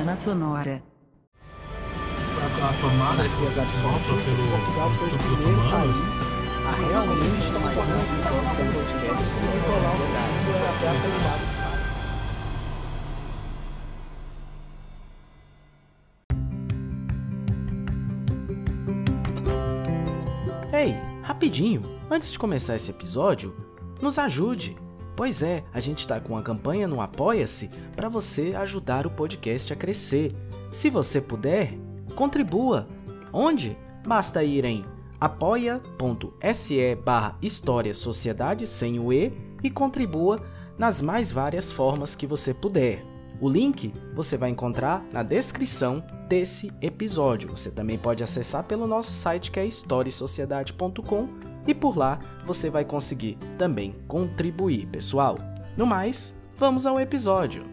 Semana Sonora. A tomada que sopra pelo Portugal foi o pelo primeiro país a realmente tomar essa podcast e colar o segundo até a qualidade. Ei, rapidinho, antes de começar esse episódio, nos ajude. Pois é, a gente tá com uma campanha no Apoia-se para você ajudar o podcast a crescer. Se você puder, contribua. Onde? Basta ir em apoia.se barra História Sociedade sem o E e contribua nas mais várias formas que você puder. O link você vai encontrar na descrição desse episódio. Você também pode acessar pelo nosso site que é historiesociedade.com e por lá você vai conseguir também contribuir, pessoal. No mais, vamos ao episódio.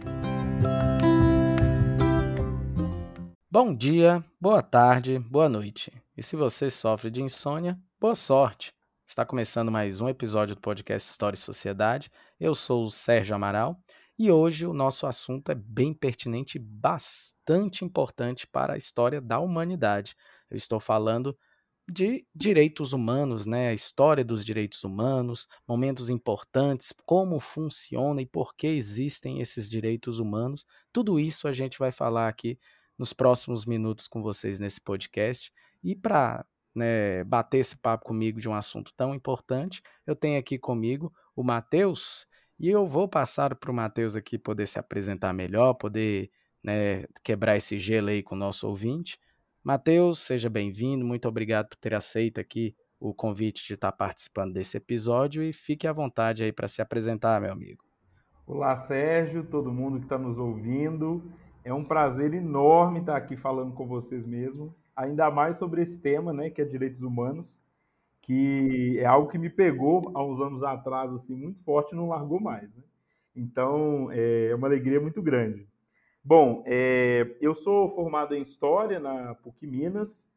Bom dia, boa tarde, boa noite. E se você sofre de insônia, boa sorte. Está começando mais um episódio do podcast História e Sociedade. Eu sou o Sérgio Amaral e hoje o nosso assunto é bem pertinente e bastante importante para a história da humanidade. Eu estou falando de direitos humanos, né? A história dos direitos humanos, momentos importantes, como funciona e por que existem esses direitos humanos. Tudo isso a gente vai falar aqui nos próximos minutos com vocês nesse podcast. E para né, bater esse papo comigo de um assunto tão importante, eu tenho aqui comigo o Matheus. E eu vou passar para o Matheus aqui poder se apresentar melhor, poder né, quebrar esse gelo aí com o nosso ouvinte. Matheus, seja bem-vindo, muito obrigado por ter aceito aqui o convite de estar participando desse episódio e fique à vontade aí para se apresentar, meu amigo. Olá, Sérgio, todo mundo que está nos ouvindo. É um prazer enorme estar aqui falando com vocês mesmo, ainda mais sobre esse tema, né, que é direitos humanos, que é algo que me pegou há uns anos atrás, assim, muito forte e não largou mais. Né? Então, é uma alegria muito grande. Bom, é, eu sou formado em História na PUC Minas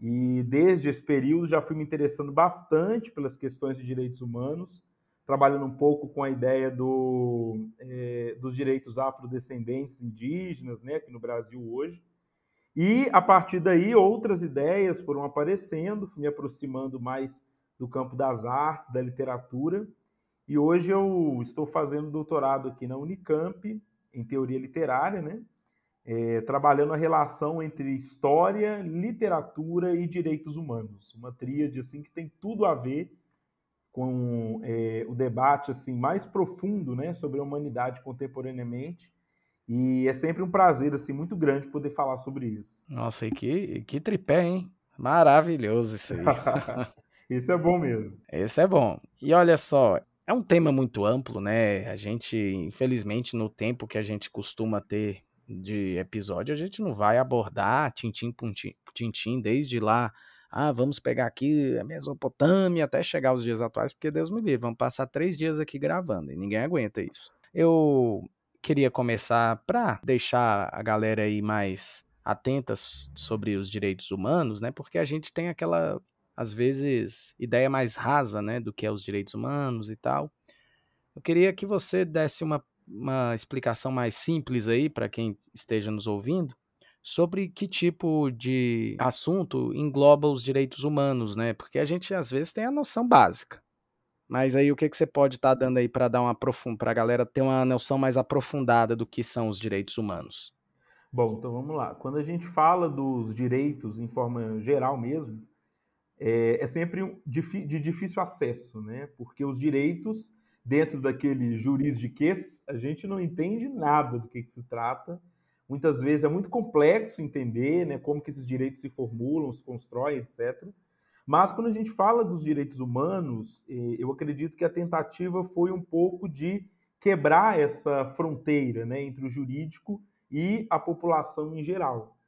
e desde esse período já fui me interessando bastante pelas questões de direitos humanos, trabalhando um pouco com a ideia do, é, dos direitos afrodescendentes indígenas, né, aqui no Brasil hoje. E a partir daí outras ideias foram aparecendo, fui me aproximando mais do campo das artes, da literatura. E hoje eu estou fazendo doutorado aqui na Unicamp, em teoria literária, né? É, trabalhando a relação entre história, literatura e direitos humanos. Uma tríade assim, que tem tudo a ver com é, o debate assim mais profundo né, sobre a humanidade contemporaneamente e é sempre um prazer, assim, muito grande poder falar sobre isso. Nossa, e que, que tripé, hein? Maravilhoso isso aí. isso é bom mesmo. Esse é bom. E olha só, é um tema muito amplo, né? A gente, infelizmente, no tempo que a gente costuma ter de episódio, a gente não vai abordar tintim por tintim, desde lá. Ah, vamos pegar aqui a Mesopotâmia até chegar aos dias atuais, porque Deus me livre, vamos passar três dias aqui gravando e ninguém aguenta isso. Eu queria começar para deixar a galera aí mais atenta sobre os direitos humanos, né? Porque a gente tem aquela, às vezes, ideia mais rasa, né, do que é os direitos humanos e tal. Eu queria que você desse uma, uma explicação mais simples aí para quem esteja nos ouvindo sobre que tipo de assunto engloba os direitos humanos, né? Porque a gente às vezes tem a noção básica. Mas aí o que, que você pode estar tá dando aí para dar uma para a galera ter uma noção mais aprofundada do que são os direitos humanos? Bom, então vamos lá. Quando a gente fala dos direitos em forma geral mesmo, é, é sempre de difícil acesso, né? Porque os direitos, dentro daquele jurisdiquês, a gente não entende nada do que, que se trata. Muitas vezes é muito complexo entender né, como que esses direitos se formulam, se constroem, etc. Mas quando a gente fala dos direitos humanos, eh, eu acredito que a tentativa foi um pouco de quebrar essa fronteira né, entre o jurídico e a população em geral.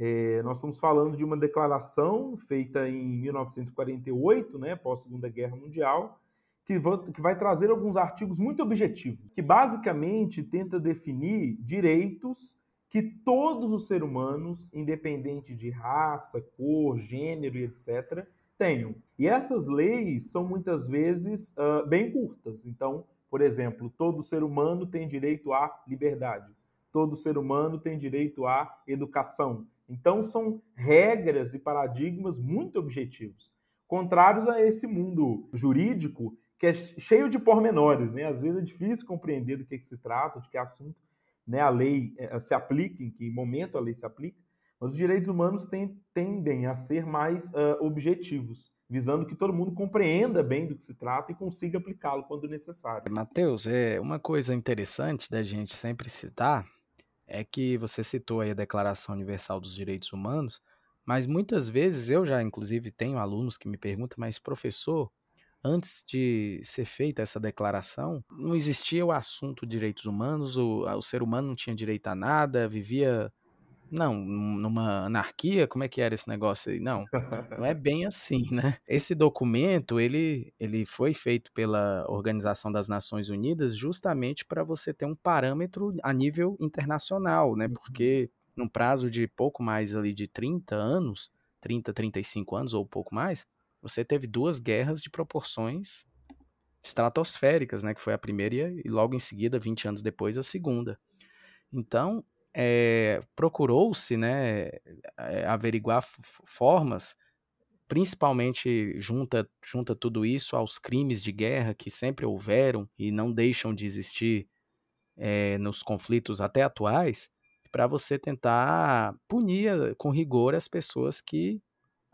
É, nós estamos falando de uma declaração feita em 1948, né, pós Segunda Guerra Mundial, que vai, que vai trazer alguns artigos muito objetivos, que basicamente tenta definir direitos que todos os seres humanos, independente de raça, cor, gênero e etc., tenham. E essas leis são muitas vezes uh, bem curtas. Então, por exemplo, todo ser humano tem direito à liberdade. todo ser humano tem direito à educação. Então, são regras e paradigmas muito objetivos, contrários a esse mundo jurídico que é cheio de pormenores. Né? Às vezes é difícil compreender do que, que se trata, de que assunto né, a lei eh, se aplica, em que momento a lei se aplica. Mas os direitos humanos tem, tendem a ser mais uh, objetivos, visando que todo mundo compreenda bem do que se trata e consiga aplicá-lo quando necessário. Matheus, é uma coisa interessante da gente sempre citar é que você citou aí a Declaração Universal dos Direitos Humanos, mas muitas vezes eu já, inclusive, tenho alunos que me perguntam, mas professor, antes de ser feita essa declaração, não existia o assunto direitos humanos, o, o ser humano não tinha direito a nada, vivia não, numa anarquia, como é que era esse negócio aí? Não, não é bem assim, né? Esse documento, ele, ele foi feito pela Organização das Nações Unidas justamente para você ter um parâmetro a nível internacional, né? Uhum. Porque num prazo de pouco mais ali de 30 anos, 30, 35 anos ou pouco mais, você teve duas guerras de proporções estratosféricas, né? Que foi a primeira e logo em seguida, 20 anos depois, a segunda. Então, é, procurou-se né, é, averiguar formas, principalmente junta, junta tudo isso aos crimes de guerra que sempre houveram e não deixam de existir é, nos conflitos até atuais, para você tentar punir com rigor as pessoas que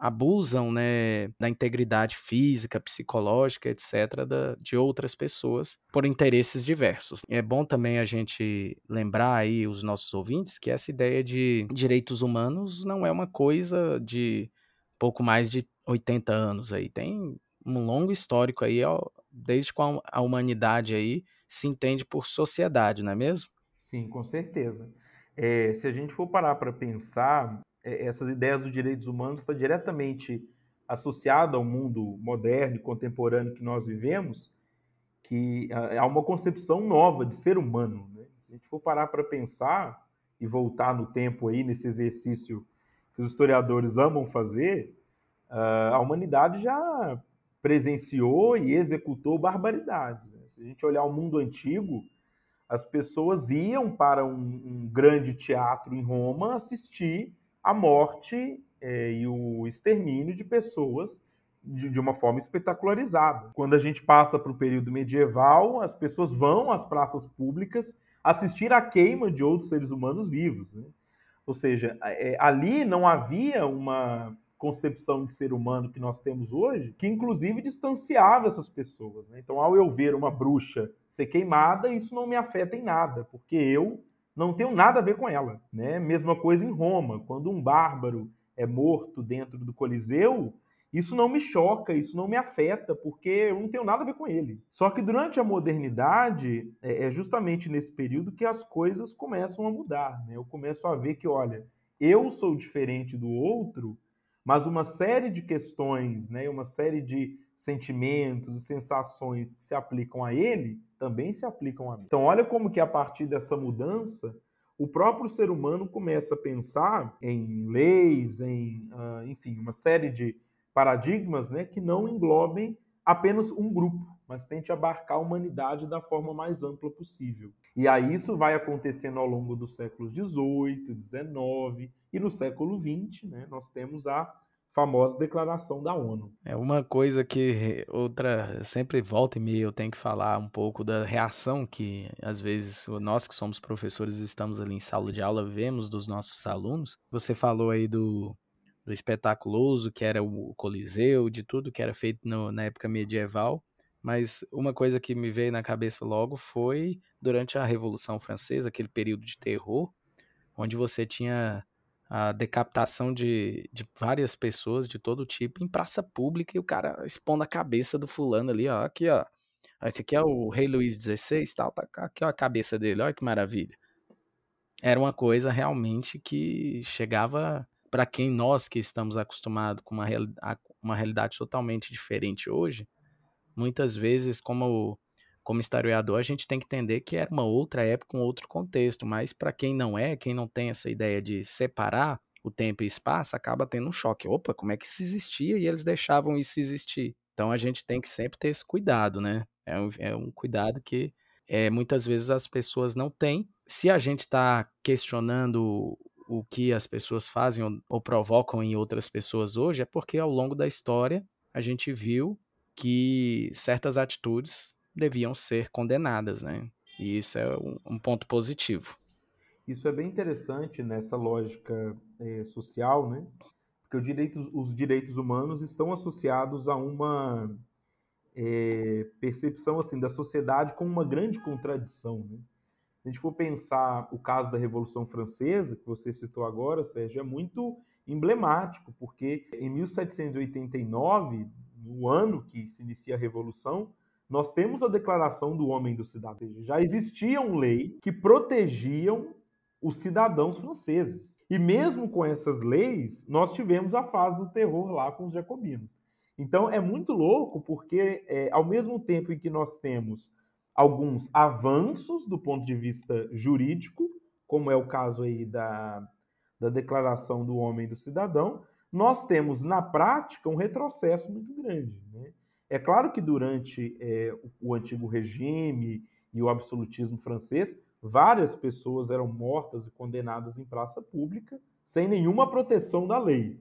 abusam né, da integridade física, psicológica, etc., da, de outras pessoas por interesses diversos. É bom também a gente lembrar aí os nossos ouvintes que essa ideia de direitos humanos não é uma coisa de pouco mais de 80 anos aí. Tem um longo histórico aí, desde quando a humanidade aí se entende por sociedade, não é mesmo? Sim, com certeza. É, se a gente for parar para pensar, essas ideias dos direitos humanos está diretamente associada ao mundo moderno e contemporâneo que nós vivemos, que há uma concepção nova de ser humano. Né? Se a gente for parar para pensar e voltar no tempo aí nesse exercício que os historiadores amam fazer, a humanidade já presenciou e executou barbaridades. Né? Se a gente olhar o mundo antigo, as pessoas iam para um, um grande teatro em Roma assistir a morte é, e o extermínio de pessoas de, de, uma forma espetacularizada. Quando a gente passa para o período medieval, as pessoas vão às praças públicas assistir à queima de outros seres humanos vivos. Né? Ou seja, é, ali não havia uma concepção de ser humano que nós temos hoje, que inclusive distanciava essas pessoas. Né? Então, ao eu ver uma bruxa ser queimada, isso não me afeta em nada, porque eu não tenho nada a ver com ela. Né? Mesma coisa em Roma, quando um bárbaro é morto dentro do Coliseu, isso não me choca, isso não me afeta, porque eu não tenho nada a ver com ele. Só que durante a modernidade, é, é justamente nesse período que as coisas começam a mudar. Né? Eu começo a ver que, olha, eu sou diferente do outro, mas uma série de questões, né, uma série de sentimentos e sensações que se aplicam a ele também se aplicam a mim. Então, olha como que a partir dessa mudança, o próprio ser humano começa a pensar em leis, em, uh, enfim, uma série de paradigmas né, que não englobem apenas um grupo, mas tente abarcar a humanidade da forma mais ampla possível. E aí isso vai acontecendo ao longo dos séculos XVIII, XIX e no século XX, né, nós temos a famosa declaração da ONU. É uma coisa que outra sempre volta e meia eu tenho que falar um pouco da reação que às vezes nós que somos professores estamos ali em sala de aula vemos dos nossos alunos. Você falou aí do, do espetaculoso que era o Coliseu, de tudo que era feito no, na época medieval. Mas uma coisa que me veio na cabeça logo foi durante a Revolução Francesa, aquele período de terror, onde você tinha a decapitação de, de várias pessoas de todo tipo em praça pública e o cara expondo a cabeça do fulano ali, ó, aqui, ó. Esse aqui é o rei Luís XVI, tal, tá aqui ó, a cabeça dele, olha que maravilha. Era uma coisa realmente que chegava para quem nós que estamos acostumados com uma, real, uma realidade totalmente diferente hoje, muitas vezes como como historiador, a gente tem que entender que era uma outra época, um outro contexto, mas para quem não é, quem não tem essa ideia de separar o tempo e espaço, acaba tendo um choque. Opa, como é que isso existia e eles deixavam isso existir? Então a gente tem que sempre ter esse cuidado, né? É um, é um cuidado que é, muitas vezes as pessoas não têm se a gente está questionando o que as pessoas fazem ou, ou provocam em outras pessoas hoje, é porque ao longo da história a gente viu que certas atitudes deviam ser condenadas, né? E isso é um, um ponto positivo. Isso é bem interessante nessa lógica é, social, né? Porque direito, os direitos humanos estão associados a uma é, percepção assim da sociedade como uma grande contradição. Né? Se a gente for pensar o caso da Revolução Francesa, que você citou agora, Sérgio, é muito emblemático, porque em 1789, no ano que se inicia a Revolução, nós temos a Declaração do Homem do Cidadão. Já existiam leis que protegiam os cidadãos franceses. E mesmo com essas leis, nós tivemos a fase do terror lá com os jacobinos. Então é muito louco porque, é, ao mesmo tempo em que nós temos alguns avanços do ponto de vista jurídico, como é o caso aí da, da Declaração do Homem do Cidadão, nós temos na prática um retrocesso muito grande. Né? É claro que durante é, o antigo regime e o absolutismo francês, várias pessoas eram mortas e condenadas em praça pública sem nenhuma proteção da lei.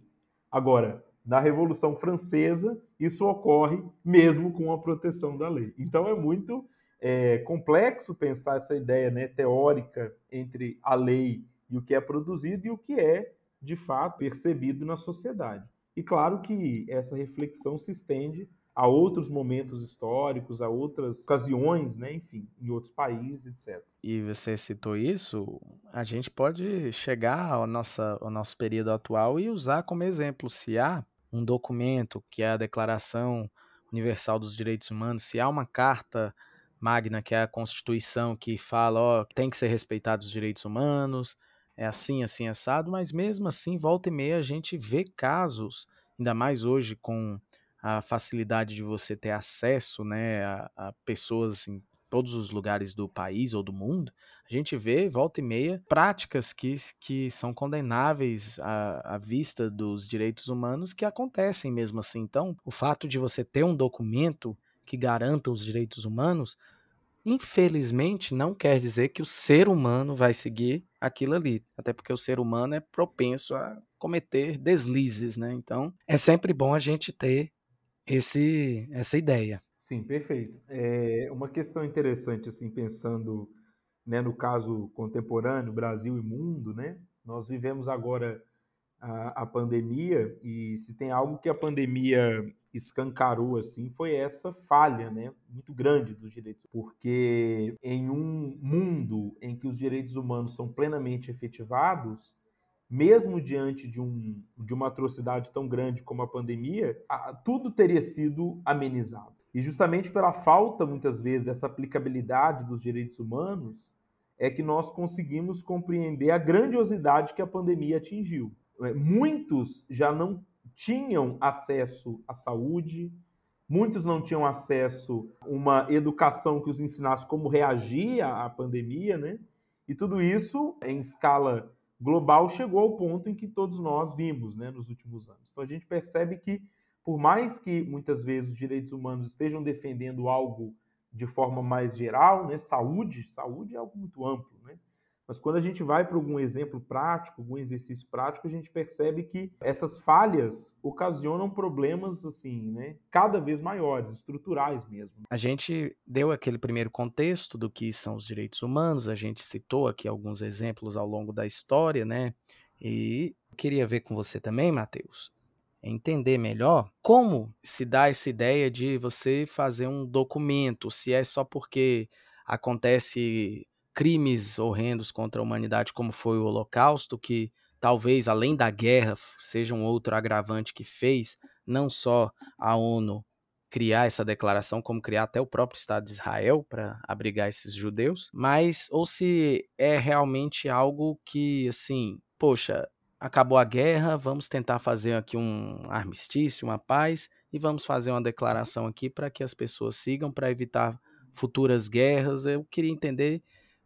Agora, na Revolução Francesa, isso ocorre mesmo com a proteção da lei. Então é muito é, complexo pensar essa ideia né, teórica entre a lei e o que é produzido e o que é, de fato, percebido na sociedade. E claro que essa reflexão se estende a outros momentos históricos, a outras ocasiões, né, enfim, em outros países, etc. E você citou isso, a gente pode chegar ao, nossa, ao nosso período atual e usar como exemplo se há um documento que é a Declaração Universal dos Direitos Humanos, se há uma carta magna que é a Constituição que fala, ó, tem que ser respeitados os direitos humanos, é assim, assim, assado, mas mesmo assim, volta e meia a gente vê casos, ainda mais hoje com a facilidade de você ter acesso, né, a, a pessoas em todos os lugares do país ou do mundo, a gente vê, volta e meia, práticas que, que são condenáveis à, à vista dos direitos humanos que acontecem mesmo assim. Então, o fato de você ter um documento que garanta os direitos humanos, infelizmente não quer dizer que o ser humano vai seguir aquilo ali. Até porque o ser humano é propenso a cometer deslizes, né? Então, é sempre bom a gente ter esse, essa ideia. Sim, perfeito. É uma questão interessante, assim, pensando né, no caso contemporâneo, Brasil e mundo, né? Nós vivemos agora a, a, pandemia e se tem algo que a pandemia escancarou assim foi essa falha, né, muito grande dos direitos, porque em um mundo em que os direitos humanos são plenamente efetivados, mesmo diante de, um, de uma atrocidade tão grande como a pandemia, a, tudo teria sido amenizado. E justamente pela falta, muitas vezes, dessa aplicabilidade dos direitos humanos, é que nós conseguimos compreender a grandiosidade que a pandemia atingiu. É, muitos já não tinham acesso à saúde, muitos não tinham acesso a uma educação que os ensinasse como reagir à pandemia, né? E tudo isso, em escala global, chegou ao ponto em que todos nós vimos né, nos últimos anos. Então a gente percebe que por mais que muitas vezes os direitos humanos estejam defendendo algo de forma mais geral, né, saúde, saúde é algo muito amplo, né? Mas quando a gente vai para algum exemplo prático, algum exercício prático, a gente percebe que essas falhas ocasionam problemas assim, né, cada vez maiores, estruturais mesmo. A gente deu aquele primeiro contexto do que são os direitos humanos, a gente citou aqui alguns exemplos ao longo da história, né? E queria ver com você também, Matheus, entender melhor como se dá essa ideia de você fazer um documento, se é só porque acontece crimes horrendos contra a humanidade, como foi o Holocausto, que talvez além da guerra seja um outro agravante que fez não só a ONU criar essa declaração, como criar até o próprio Estado de Israel para abrigar esses judeus, mas ou se é realmente algo que assim, poxa, acabou a guerra, vamos tentar fazer aqui um armistício, uma paz, e vamos fazer uma declaração aqui para que as pessoas sigam, para evitar futuras guerras. Eu queria entender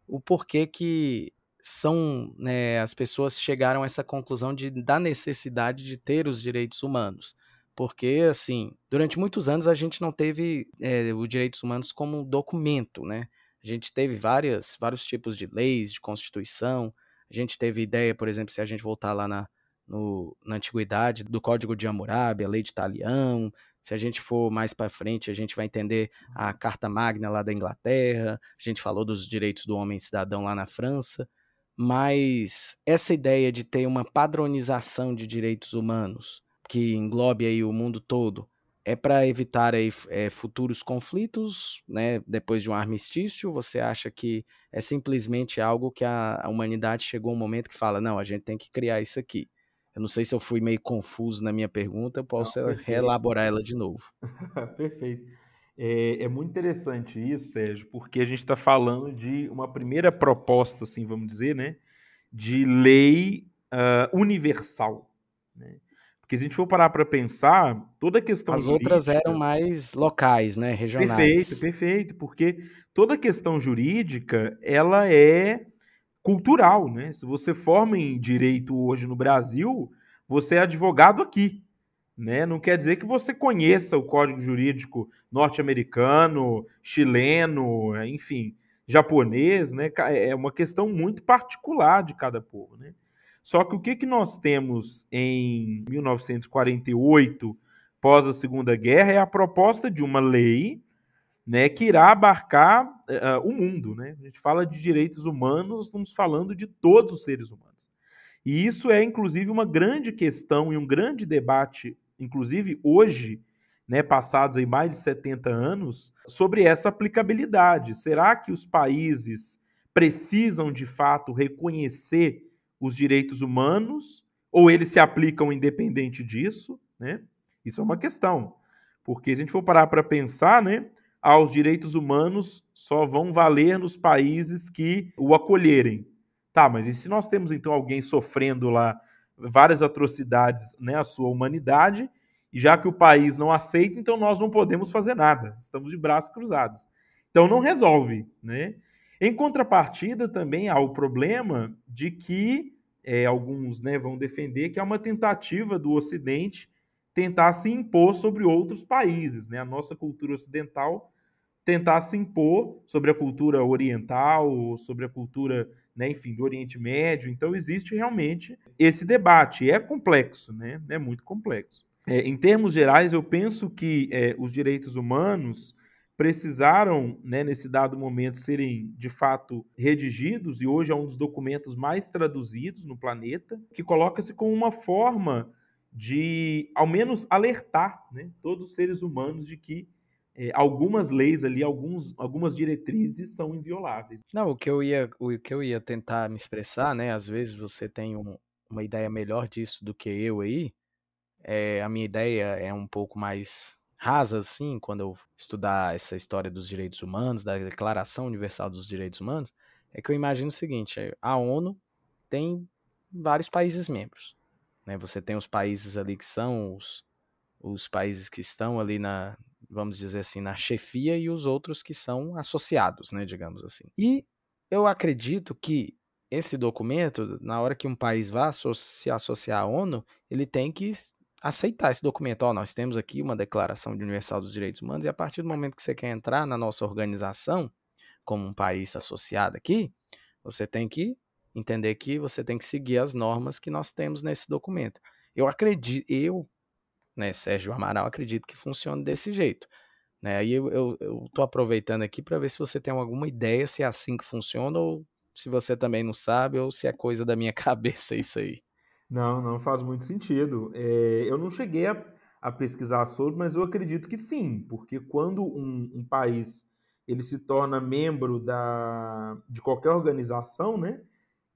o porquê que são né, as pessoas chegaram a essa conclusão de, da necessidade de ter os direitos humanos. Porque, assim, durante muitos anos a gente não teve é, os direitos humanos como documento, né? A gente teve várias, vários tipos de leis, de constituição. A gente teve ideia, por exemplo, se a gente voltar lá na, no, na antiguidade, do Código de Hammurabi, a lei de Talião. Se a gente for mais para frente, a gente vai entender a Carta Magna lá da Inglaterra. A gente falou dos direitos do homem cidadão lá na França. Mas essa ideia de ter uma padronização de direitos humanos que englobe aí o mundo todo, é para evitar aí, é, futuros conflitos, né? Depois de um armistício, você acha que é simplesmente algo que a, a humanidade chegou um momento que fala, não, a gente tem que criar isso aqui. Eu não sei se eu fui meio confuso na minha pergunta, eu posso não, reelaborar ela de novo. perfeito. É, é, muito interessante isso, Sérgio, porque a gente está falando de uma primeira proposta, assim, vamos dizer, né, de lei uh, universal. Né? Porque se a gente for parar para pensar, toda a questão. As jurídica... outras eram mais locais, né? Regionais. Perfeito, perfeito. Porque toda a questão jurídica ela é cultural, né? Se você forma em direito hoje no Brasil, você é advogado aqui. Né? Não quer dizer que você conheça o código jurídico norte-americano, chileno, enfim, japonês, né? É uma questão muito particular de cada povo, né? Só que o que, que nós temos em 1948, pós a Segunda Guerra, é a proposta de uma lei né, que irá abarcar uh, o mundo. Né? A gente fala de direitos humanos, estamos falando de todos os seres humanos. E isso é, inclusive, uma grande questão e um grande debate, inclusive hoje, né, passados aí mais de 70 anos, sobre essa aplicabilidade. Será que os países precisam, de fato, reconhecer os direitos humanos ou eles se aplicam independente disso, né? Isso é uma questão. Porque se a gente for parar para pensar, né, aos direitos humanos só vão valer nos países que o acolherem. Tá, mas e se nós temos então alguém sofrendo lá várias atrocidades, né, a sua humanidade, e já que o país não aceita, então nós não podemos fazer nada. Estamos de braços cruzados. Então não resolve, né? Em contrapartida, também há o problema de que é, alguns né, vão defender que é uma tentativa do Ocidente tentar se impor sobre outros países. Né? A nossa cultura ocidental tentar se impor sobre a cultura oriental, sobre a cultura, né, enfim, do Oriente Médio. Então existe realmente esse debate. É complexo, né? É muito complexo. É, em termos gerais, eu penso que é, os direitos humanos precisaram, né, nesse dado momento, serem de fato redigidos, e hoje é um dos documentos mais traduzidos no planeta, que coloca-se como uma forma de, ao menos, alertar né, todos os seres humanos de que é, algumas leis ali, alguns, algumas diretrizes são invioláveis. Não, o que eu ia, o que eu ia tentar me expressar, né? Às vezes você tem um, uma ideia melhor disso do que eu aí. É, a minha ideia é um pouco mais rasa, assim, quando eu estudar essa história dos direitos humanos, da Declaração Universal dos Direitos Humanos, é que eu imagino o seguinte: é, a ONU tem vários países membros. Né? Você tem os países ali que são os, os países que estão ali na, vamos dizer assim, na chefia e os outros que são associados, né, digamos assim. E eu acredito que esse documento, na hora que um país vá se associar à ONU, ele tem que aceitar esse documento. Ó, nós temos aqui uma Declaração Universal dos Direitos Humanos e a partir do momento que você quer entrar na nossa organização, como um país associado aqui, você tem que entender que você tem que seguir as normas que nós temos nesse documento. Eu acredito, eu, né, Sérgio Amaral, acredito que funcione desse jeito. Né? Aí eu estou aproveitando aqui para ver se você tem alguma ideia se é assim que funciona ou se você também não sabe ou se é coisa da minha cabeça isso aí. Não, não faz muito sentido. É, eu não cheguei a, a, pesquisar sobre, mas eu acredito que sim, porque quando um, um país ele se torna membro da, de qualquer organização, né?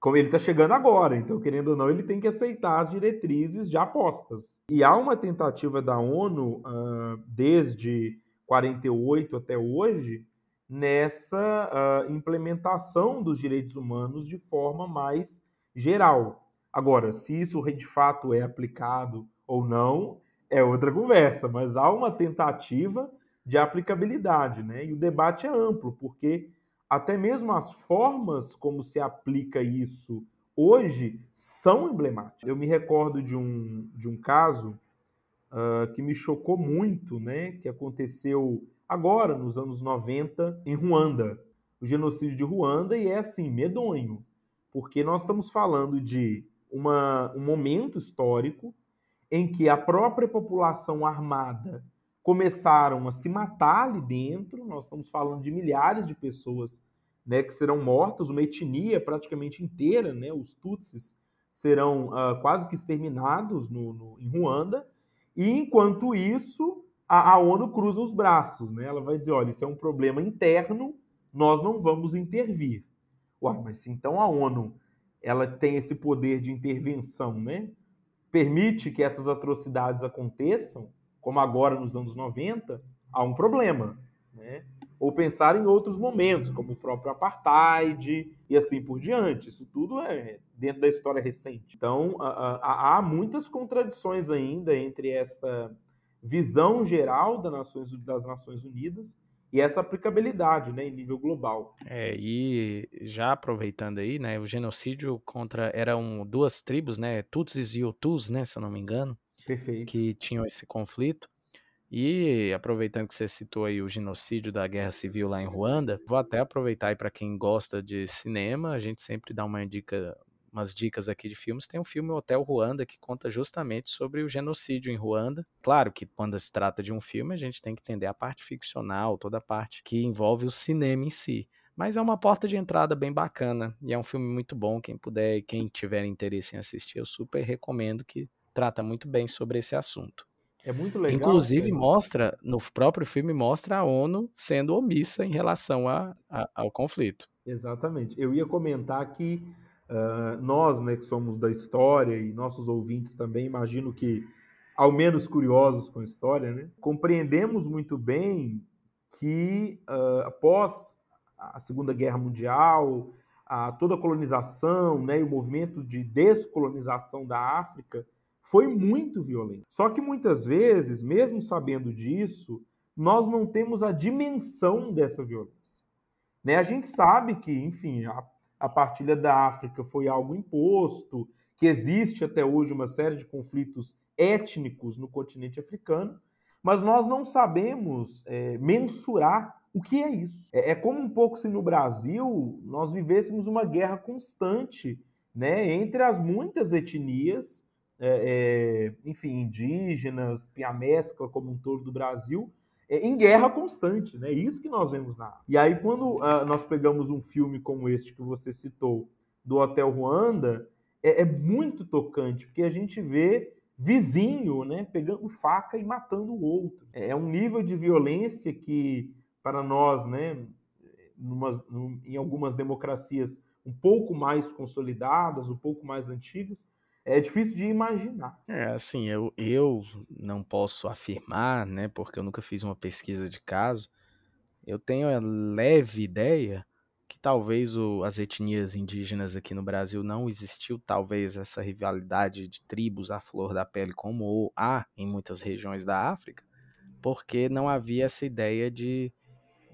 Como ele está chegando agora, então, querendo ou não, ele tem que aceitar as diretrizes já postas. E há uma tentativa da ONU, uh, desde 48 até hoje, nessa uh, implementação dos direitos humanos de forma mais geral. Agora, se isso de fato é aplicado ou não, é outra conversa, mas há uma tentativa de aplicabilidade, né? E o debate é amplo, porque até mesmo as formas como se aplica isso hoje são emblemáticas. Eu me recordo de um, de um caso uh, que me chocou muito, né? Que aconteceu agora, nos anos 90, em Ruanda. o genocídio de Ruanda e é assim, medonho, porque nós estamos falando de uma, um momento histórico em que a própria população armada começaram a se matar ali dentro. Nós estamos falando de milhares de pessoas né, que serão mortas, uma etnia praticamente inteira, né, os Tutsis serão uh, quase que exterminados no, no, em Ruanda. E enquanto isso, a, a, ONU cruza os braços, né? Ela vai dizer, olha, isso é um problema interno, nós não vamos intervir. Ué, mas se então a ONU ela tem esse poder de intervenção, né? Permite que essas atrocidades aconteçam, como agora nos anos 90, há um problema. Né? Ou pensar em outros momentos, como o próprio apartheid e assim por diante. Isso tudo é dentro da história recente. Então, há muitas contradições ainda entre esta visão geral das Nações, das Nações Unidas e essa aplicabilidade né, em nível global. É, e já aproveitando aí, né, o genocídio contra eram duas tribos, né, Tutsis e Hutus, né, se eu não me engano, Perfeito. que tinham esse conflito. E aproveitando que você citou aí o genocídio da guerra civil lá em Ruanda, vou até aproveitar aí para quem gosta de cinema, a gente sempre dá uma dica, umas dicas aqui de filmes. Tem um filme Hotel Ruanda que conta justamente sobre o genocídio em Ruanda. Claro que quando se trata de um filme, a gente tem que entender a parte ficcional, toda a parte que envolve o cinema em si. Mas é uma porta de entrada bem bacana e é um filme muito bom. Quem puder, quem tiver interesse em assistir, eu super recomendo que trata muito bem sobre esse assunto. É muito legal. Inclusive mostra, no próprio filme, mostra a ONU sendo omissa em relação a, a, ao conflito. Exatamente. Eu ia comentar que uh, nós, né, que somos da história e nossos ouvintes também, imagino que, ao menos curiosos com a história, né, compreendemos muito bem que uh, após a Segunda Guerra Mundial, a, toda a colonização né, e o movimento de descolonização da África, foi muito violento. Só que muitas vezes, mesmo sabendo disso, nós não temos a dimensão dessa violência. Né? A gente sabe que, enfim, a, a partilha da África foi algo imposto, que existe até hoje uma série de conflitos étnicos no continente africano, mas nós não sabemos é, mensurar o que é isso. É, é, como um pouco se no Brasil nós vivêssemos uma guerra constante né, entre as muitas etnias é, é, enfim, indígenas, tem a mescla como um todo do Brasil, é, em guerra constante, né? Isso que nós vemos na. E aí, quando uh, nós pegamos um filme como este que você citou, do Hotel Ruanda, é, é, muito tocante, porque a gente vê vizinho, né, pegando faca e matando o outro. É, é um nível de violência que, para nós, né, numas, num, em algumas democracias um pouco mais consolidadas, um pouco mais antigas, é difícil de imaginar. É, assim, eu, eu não posso afirmar, né, porque eu nunca fiz uma pesquisa de caso, eu tenho a leve ideia que talvez o, as etnias indígenas aqui no Brasil não existiu talvez essa rivalidade de tribos à flor da pele como há em muitas regiões da África, porque não havia essa ideia de,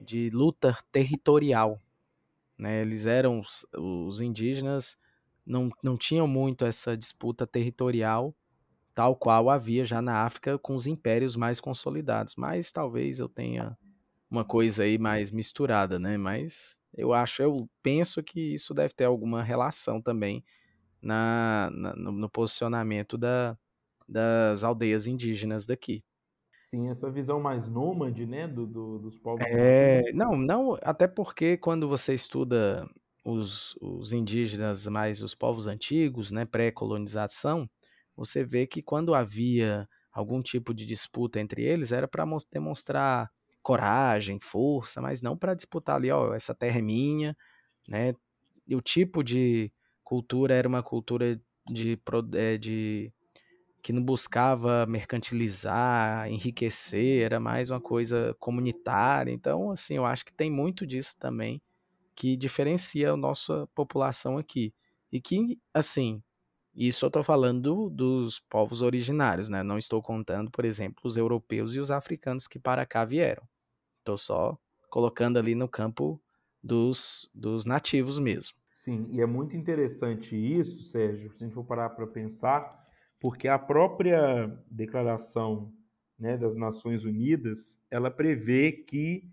de luta territorial. Né? Eles eram os, os indígenas não, não tinham muito essa disputa territorial, tal qual havia já na África com os impérios mais consolidados. Mas talvez eu tenha uma coisa aí mais misturada, né? Mas eu acho, eu penso que isso deve ter alguma relação também na, na no, no, posicionamento da, das aldeias indígenas daqui. Sim, essa visão mais nômade, né, do, do dos povos. É, não, não, até porque quando você estuda os, os indígenas, mais os povos antigos, né, pré-colonização, você vê que quando havia algum tipo de disputa entre eles, era para demonstrar coragem, força, mas não para disputar ali, ó, essa terra é minha, né? E o tipo de cultura era uma cultura de, eh, de que não buscava mercantilizar, enriquecer, era mais uma coisa comunitária. Então, assim, eu acho que tem muito disso também que diferencia a nossa população aqui. E que, assim, isso eu estou falando dos povos originários, né? Não estou contando, por exemplo, os europeus e os africanos que para cá vieram. Estou só colocando ali no campo dos, dos nativos mesmo. Sim, e é muito interessante isso, Sérgio, se a gente for parar para pensar, porque a própria declaração né, das Nações Unidas, ela prevê que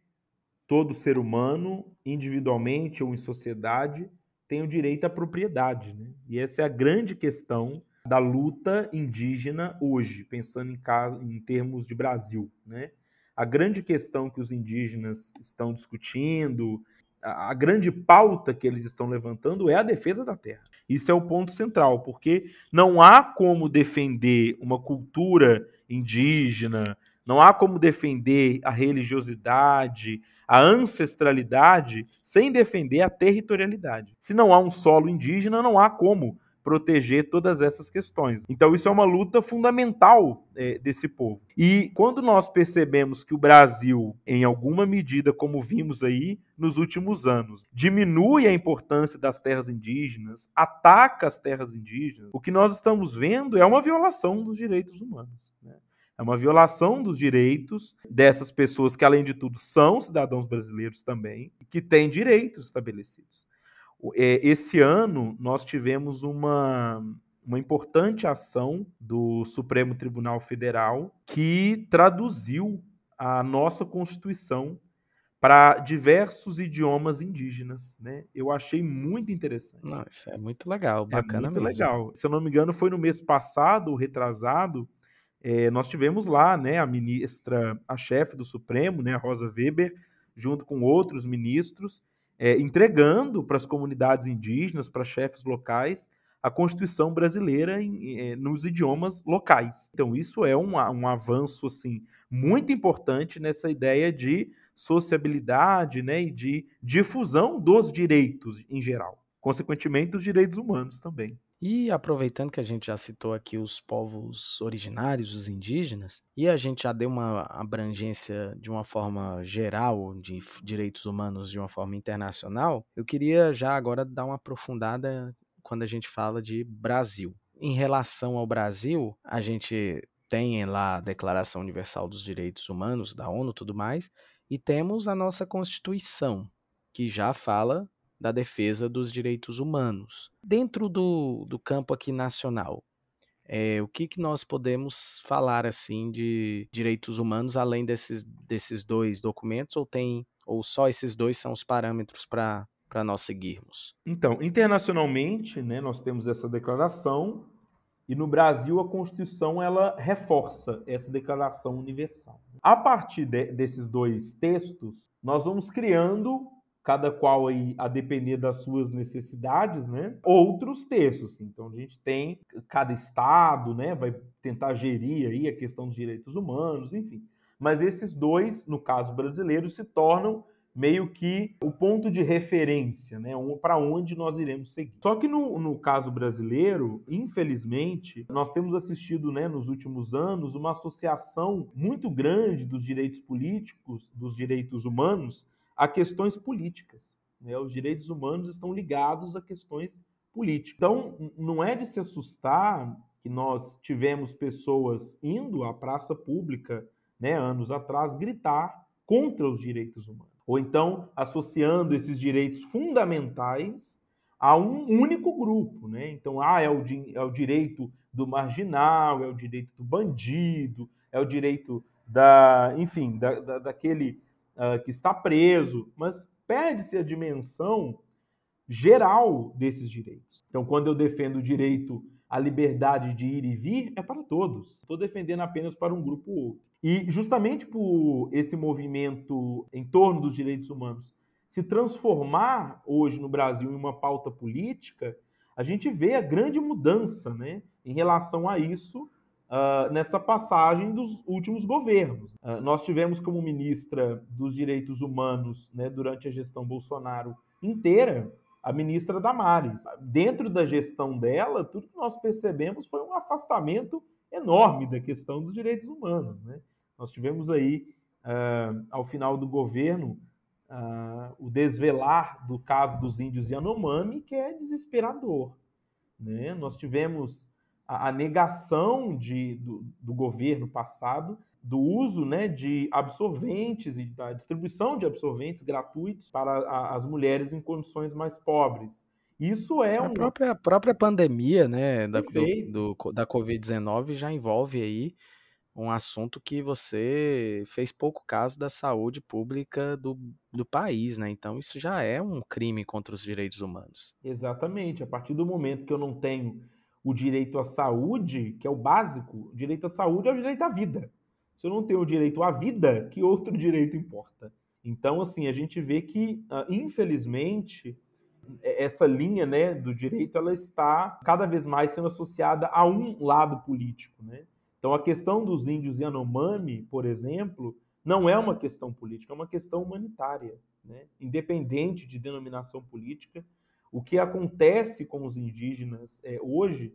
todo ser humano, individualmente ou em sociedade, tem o direito à propriedade. Né? E essa é a grande questão da luta indígena hoje, pensando em, caso, em termos de Brasil. Né? A grande questão que os indígenas estão discutindo, a, grande pauta que eles estão levantando é a defesa da terra. Isso é o ponto central, porque não há como defender uma cultura indígena, não há como defender a religiosidade, a ancestralidade, sem defender a territorialidade. Se não há um solo indígena, não há como proteger todas essas questões. Então, isso é uma luta fundamental é, desse povo. E quando nós percebemos que o Brasil, em alguma medida, como vimos aí nos últimos anos, diminui a importância das terras indígenas, ataca as terras indígenas, o que nós estamos vendo é uma violação dos direitos humanos. Né? É uma violação dos direitos dessas pessoas que, além de tudo, são cidadãos brasileiros também, e que têm direitos estabelecidos. É, esse ano nós tivemos uma, uma importante ação do Supremo Tribunal Federal que traduziu a nossa Constituição para diversos idiomas indígenas, né? Eu achei muito interessante. Não, isso é muito legal, bacana é muito mesmo. legal. Se eu não me engano, foi no mês passado, retrasado, é, nós tivemos lá, né, a ministra, a chefe do Supremo, né, Rosa Weber, junto com outros ministros, é, entregando para as comunidades indígenas, para chefes locais, a Constituição brasileira em, é, nos idiomas locais. Então, isso é um, um avanço assim, muito importante nessa ideia de sociabilidade né, e de difusão dos direitos em geral. Consequentemente, os direitos humanos também. E aproveitando que a gente já citou aqui os povos originários, os indígenas, e a gente já deu uma abrangência de uma forma geral de direitos humanos de uma forma internacional, eu queria já agora dar uma aprofundada quando a gente fala de Brasil. Em relação ao Brasil, a gente tem lá a Declaração Universal dos Direitos Humanos da ONU, tudo mais, e temos a nossa Constituição, que já fala da defesa dos direitos humanos. Dentro do, do campo aqui nacional, é, o que, que nós podemos falar assim de direitos humanos além desses, desses dois documentos ou tem ou só esses dois são os parâmetros para para nós seguirmos? Então, internacionalmente, né, nós temos essa declaração e no Brasil a Constituição ela reforça essa declaração universal. A partir de, desses dois textos, nós vamos criando cada qual aí a depender das suas necessidades, né? Outros textos, então a gente tem cada estado, né, vai tentar gerir aí a questão dos direitos humanos, enfim. Mas esses dois, no caso brasileiro, se tornam meio que o ponto de referência, né, para onde nós iremos seguir. Só que no, no caso brasileiro, infelizmente, nós temos assistido, né, nos últimos anos, uma associação muito grande dos direitos políticos, dos direitos humanos, a questões políticas. Né? Os direitos humanos estão ligados a questões políticas. Então, não é de se assustar que nós tivemos pessoas indo à praça pública, né, anos atrás, gritar contra os direitos humanos. Ou então associando esses direitos fundamentais a um único grupo. Né? Então, ah, é o, é o direito do marginal, é o direito do bandido, é o direito da, enfim, da, da, daquele uh, que está preso, mas perde-se a dimensão geral desses direitos. Então, quando eu defendo o direito à liberdade de ir e vir, é para todos. Estou defendendo apenas para um grupo ou outro. E justamente por esse movimento em torno dos direitos humanos se transformar hoje no Brasil em uma pauta política, a gente vê a grande mudança né, em relação a isso uh, nessa passagem dos últimos governos. Uh, nós tivemos como ministra dos Direitos Humanos, né, durante a gestão Bolsonaro inteira, a ministra Damares. Dentro da gestão dela, tudo que nós percebemos foi um afastamento enorme da questão dos direitos humanos. Né? Nós tivemos aí, uh, ao final do governo, o desvelar do caso dos índios Yanomami, que é desesperador. Né? Nós tivemos a, a negação de, do, do, governo passado do uso né, de absorventes e da distribuição de absorventes gratuitos para a, as mulheres em condições mais pobres. Isso é a um... própria, a própria pandemia né, da, do, do, da Covid-19 já envolve aí um assunto que você fez pouco caso da saúde pública do, do país, né? Então isso já é um crime contra os direitos humanos. Exatamente. A partir do momento que eu não tenho o direito à saúde, que é o básico, o direito à saúde é o direito à vida. Se eu não tenho o direito à vida, que outro direito importa? Então, assim, a gente vê que, ah, infelizmente, essa linha né, do direito ela está cada vez mais sendo associada a um lado político. Né? Então, a questão dos índios Yanomami, por exemplo, não é uma questão política, é uma questão humanitária. Né? Independente de denominação política, o que acontece com os indígenas é, hoje,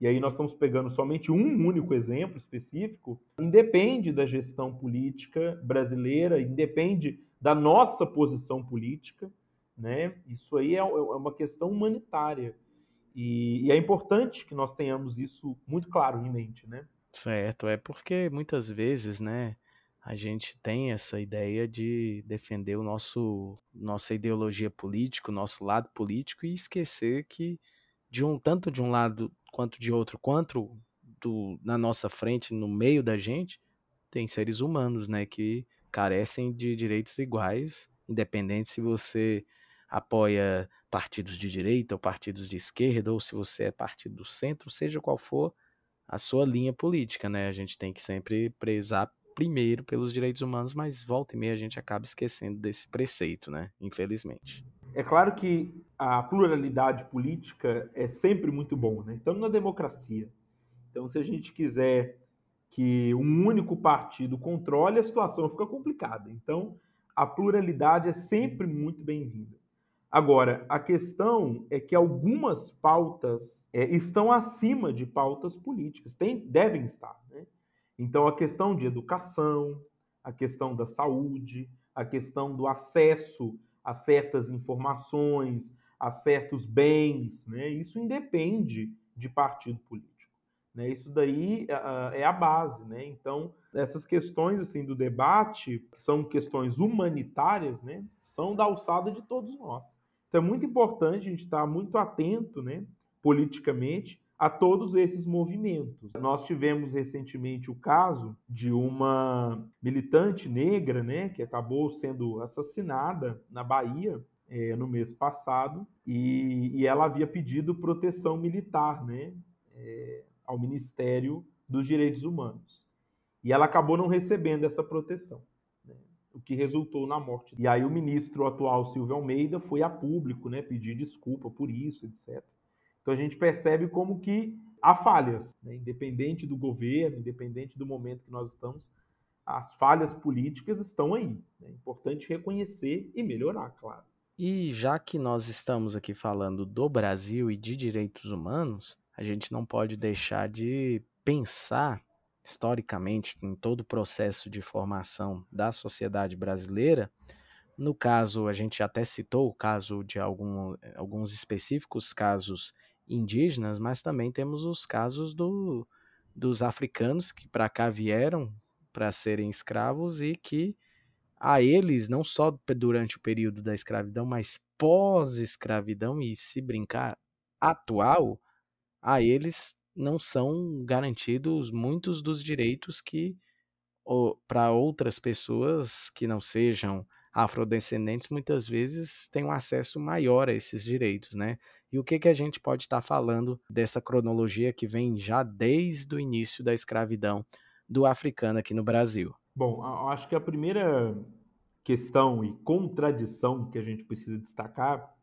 e aí nós estamos pegando somente um único exemplo específico, independe da gestão política brasileira, independe da nossa posição política, né? Isso aí é, é uma questão humanitária. E, e, é importante que nós tenhamos isso muito claro em mente, né? Certo, é porque muitas vezes, né, a gente tem essa ideia de defender o nosso nossa ideologia política, o nosso lado político e esquecer que de um tanto de um lado quanto de outro, quanto do, na nossa frente, no meio da gente, tem seres humanos, né, que carecem de direitos iguais, independente se você apoia partidos de direita ou partidos de esquerda, ou se você é partido do centro, seja qual for a sua linha política, né? A gente tem que sempre prezar primeiro pelos direitos humanos, mas volta e meia a gente acaba esquecendo desse preceito, né? Infelizmente. É claro que a pluralidade política é sempre muito bom, né? Estamos na democracia. Então, se a gente quiser que um único partido controle, a situação fica complicada. Então, a pluralidade é sempre muito bem-vinda. Agora, a questão é que algumas pautas é, estão acima de pautas políticas, Tem, devem estar. Né? Então, a questão de educação, a questão da saúde, a questão do acesso a certas informações, a certos bens, né? isso independe de partido político. Né? Isso daí é a base. Né? Então, essas questões assim do debate, que são questões humanitárias, né? são da alçada de todos nós. Então é muito importante a gente estar muito atento, né, politicamente, a todos esses movimentos. Nós tivemos recentemente o caso de uma militante negra, né, que acabou sendo assassinada na Bahia é, no mês passado e, e, ela havia pedido proteção militar, né, é, ao Ministério dos Direitos Humanos. E ela acabou não recebendo essa proteção o que resultou na morte. E aí o ministro atual Silvio Almeida foi a público, né, pedir desculpa por isso, etc. Então a gente percebe como que há falhas, né, independente do governo, independente do momento que nós estamos, as falhas políticas estão aí. Né? É importante reconhecer e melhorar, claro. E já que nós estamos aqui falando do Brasil e de direitos humanos, a gente não pode deixar de pensar historicamente, em todo o processo de formação da sociedade brasileira, no caso, a gente até citou o caso de algum, alguns específicos casos indígenas, mas também temos os casos do, dos africanos que para cá vieram para serem escravos e que a eles, não só durante o período da escravidão, mas pós-escravidão e se brincar atual, a eles não são garantidos muitos dos direitos que para outras pessoas que não sejam afrodescendentes muitas vezes têm um acesso maior a esses direitos, né? E o que, que a gente pode estar tá falando dessa cronologia que vem já desde o início da escravidão do africano aqui no Brasil? Bom, acho que a primeira questão e contradição que a gente precisa destacar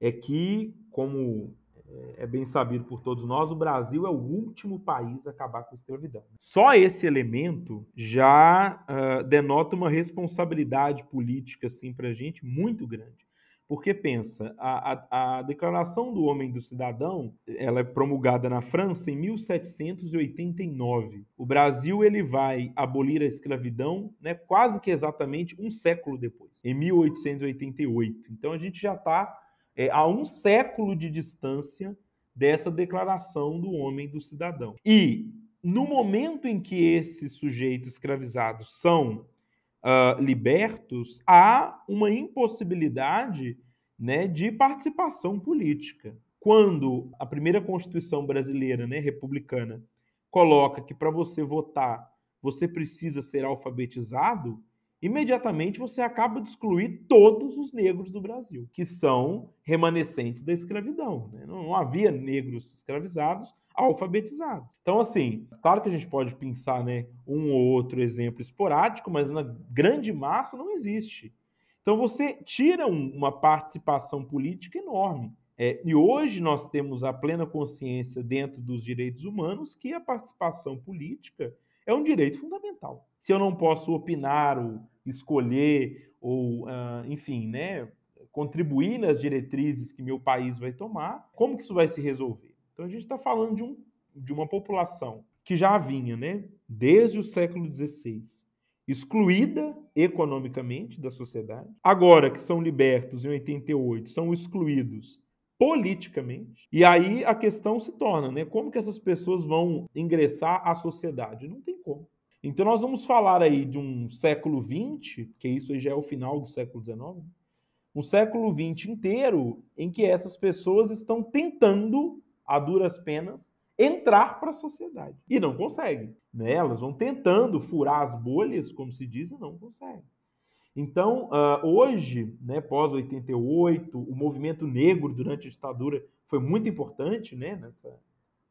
é que, como é, é bem sabido por todos nós, o Brasil é o último país a acabar com a escravidão. Só esse elemento já uh, denota uma responsabilidade política assim, para a gente muito grande. Porque pensa, a, a, a, Declaração do Homem do Cidadão, ela é promulgada na França em 1789. O Brasil ele vai abolir a escravidão, né, quase que exatamente um século depois, em 1888. Então a gente já está é, a um século de distância dessa declaração do homem do cidadão. E no momento em que esses sujeitos escravizados são uh, libertos, há uma impossibilidade né, de participação política. Quando a primeira Constituição brasileira, né, republicana, coloca que para você votar você precisa ser alfabetizado, imediatamente você acaba de excluir todos os negros do Brasil, que são remanescentes da escravidão. Né? Não, havia negros escravizados alfabetizados. Então, assim, claro que a gente pode pensar né, um ou outro exemplo esporádico, mas na grande massa não existe. Então, você tira um, uma participação política enorme. É, e hoje nós temos a plena consciência dentro dos direitos humanos que a participação política é um direito fundamental. Se eu não posso opinar ou escolher ou, uh, enfim, né, contribuir nas diretrizes que meu país vai tomar, como que isso vai se resolver? Então a gente está falando de, um, de uma população que já vinha, né, desde o século XVI, excluída economicamente da sociedade. Agora que são libertos em 88, são excluídos politicamente. E aí a questão se torna, né, como que essas pessoas vão ingressar à sociedade? Não tem como. Então nós vamos falar aí de um século XX, que isso aí já é o final do século XIX, um século XX inteiro em que essas pessoas estão tentando, a duras penas, entrar para a sociedade. E não conseguem. Né? Elas vão tentando furar as bolhas, como se diz, e não conseguem. Então, uh, hoje, né, pós 88, o movimento negro durante a ditadura foi muito importante né,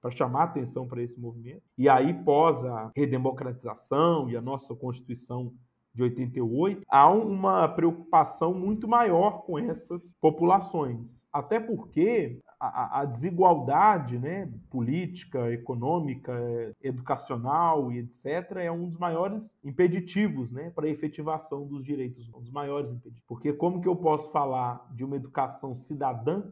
para chamar atenção para esse movimento. E aí, pós a redemocratização e a nossa Constituição de 88, há uma preocupação muito maior com essas populações. Até porque a, a desigualdade né, política, econômica, educacional e etc. é um dos maiores impeditivos né, para a efetivação dos direitos, um dos maiores impeditivos. Porque como que eu posso falar de uma educação cidadã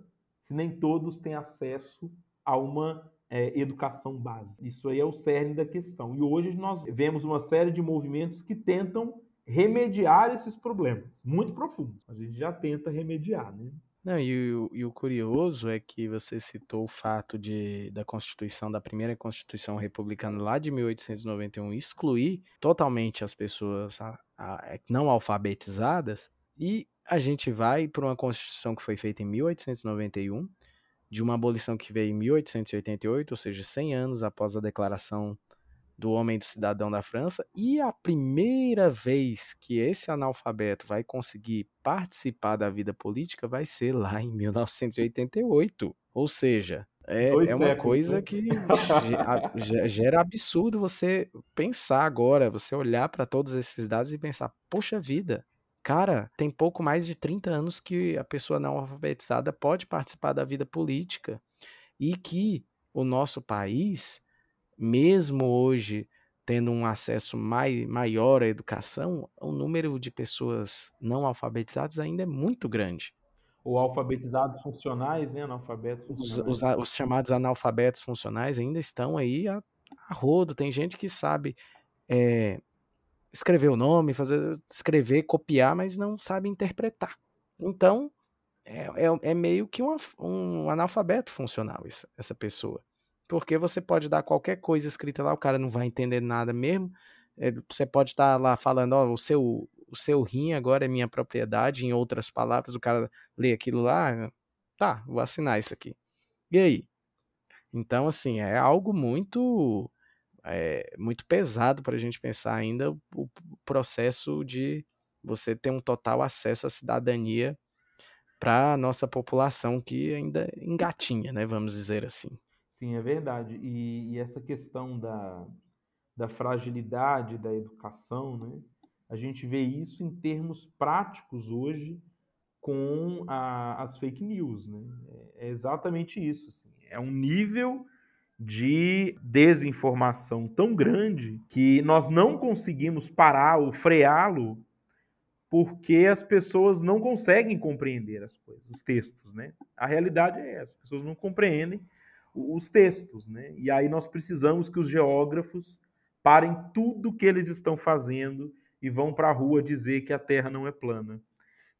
se nem todos têm acesso a uma é, educação básica. Isso aí é o cerne da questão. E hoje nós vemos uma série de movimentos que tentam remediar esses problemas, muito profundos. A gente já tenta remediar, né? Não, e o, e o curioso é que você citou o fato de da Constituição, da primeira Constituição republicana lá de 1891, excluir totalmente as pessoas a, a, não alfabetizadas, e a gente vai para uma Constituição que foi feita em 1891, de uma abolição que veio em 1888, ou seja, 100 anos após a declaração do homem do cidadão da França, e a primeira vez que esse analfabeto vai conseguir participar da vida política vai ser lá em 1988. Ou seja, é, é uma coisa né? que gera absurdo você pensar agora, você olhar para todos esses dados e pensar, poxa vida, Cara, tem pouco mais de 30 anos que a pessoa não alfabetizada pode participar da vida política e que o nosso país, mesmo hoje tendo um acesso mai, maior à educação, o número de pessoas não alfabetizadas ainda é muito grande. Ou alfabetizados funcionais, né? Analfabetos funcionais. Os, os, os chamados analfabetos funcionais ainda estão aí a, a rodo. Tem gente que sabe é, escrever o nome, fazer, escrever, copiar, mas não sabe interpretar. Então, é, é, é meio que uma, um analfabeto funcional essa, essa pessoa. Porque você pode dar qualquer coisa escrita lá, o cara não vai entender nada mesmo. É, você pode estar lá falando, ó, o seu, o seu rim agora é minha propriedade, em outras palavras, o cara lê aquilo lá, tá, vou assinar isso aqui. E aí? Então, assim, é algo muito é muito pesado para a gente pensar ainda o processo de você ter um total acesso à cidadania para a nossa população que ainda engatinha, né, vamos dizer assim. Sim, é verdade. E, e, essa questão da, da fragilidade da educação, né, a gente vê isso em termos práticos hoje com a, as fake news. Né? É, é exatamente isso. Assim. É um nível de desinformação tão grande que nós não conseguimos parar ou freá-lo porque as pessoas não conseguem compreender as coisas, os textos, né? A realidade é essa, as pessoas não compreendem os textos, né? E aí nós precisamos que os geógrafos parem tudo que eles estão fazendo e vão para a rua dizer que a Terra não é plana.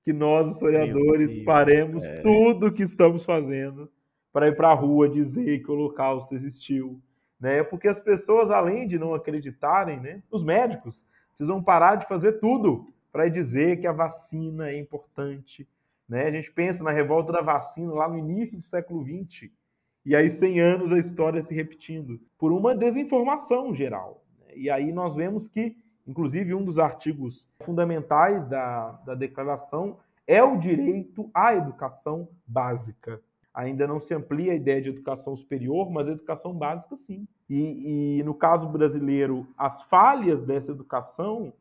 Que nós, historiadores, Deus, paremos é... tudo que estamos fazendo para ir para a rua dizer que o Holocausto existiu, né? Porque as pessoas, além de não acreditarem, né, os médicos precisam parar de fazer tudo para dizer que a vacina é importante, né? A gente pensa na revolta da vacina lá no início do século XX, e aí 100 anos a história se repetindo por uma desinformação geral. Né? E aí nós vemos que, inclusive, um dos artigos fundamentais da, da declaração é o direito à educação básica. Ainda não se amplia a ideia de educação superior, mas educação básica sim. E, e no caso brasileiro, as falhas dessa educação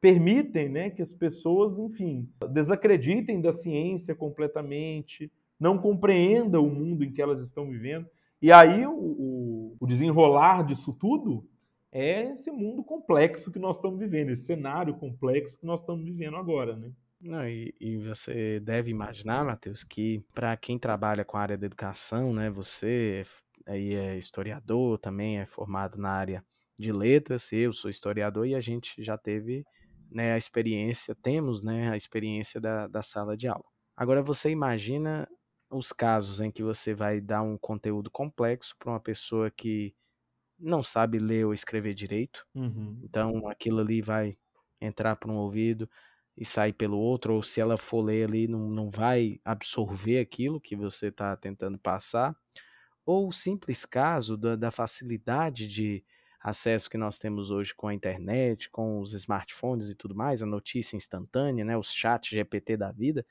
permitem né, que as pessoas, enfim, desacreditem da ciência completamente, não compreendam o mundo em que elas estão vivendo. E aí o, o, desenrolar disso tudo é esse mundo complexo que nós estamos vivendo, esse cenário complexo que nós estamos vivendo agora, né? Não, e, e você deve imaginar, Matheus, que para quem trabalha com a área da educação, né, você aí é historiador, também é formado na área de letras, eu sou historiador e a gente já teve né, a experiência, temos né, a experiência da, da sala de aula. Agora você imagina os casos em que você vai dar um conteúdo complexo para uma pessoa que não sabe ler ou escrever direito. Uhum. Então aquilo ali vai entrar por um ouvido e sair pelo outro, ou se ela for ler ali, não, não vai absorver aquilo que você está tentando passar. Ou o simples caso da, da facilidade de acesso que nós temos hoje com a internet, com os smartphones e tudo mais, a notícia instantânea, né, os chats GPT da vida,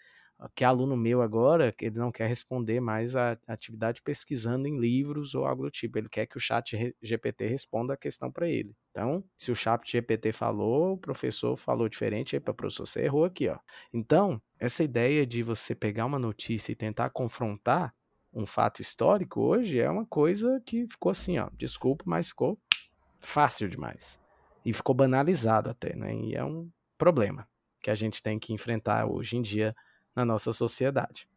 que aluno meu agora, ele não quer responder mais a atividade pesquisando em livros ou algo do tipo, ele quer que o chat GPT responda a questão para ele. Então, se o chat GPT falou, o professor falou diferente, epa, professor, você errou aqui, ó. Então, essa ideia de você pegar uma notícia e tentar confrontar um fato histórico hoje é uma coisa que ficou assim, ó, desculpa, mas ficou fácil demais. E ficou banalizado até, né? E é um problema que a gente tem que enfrentar hoje em dia na nossa sociedade.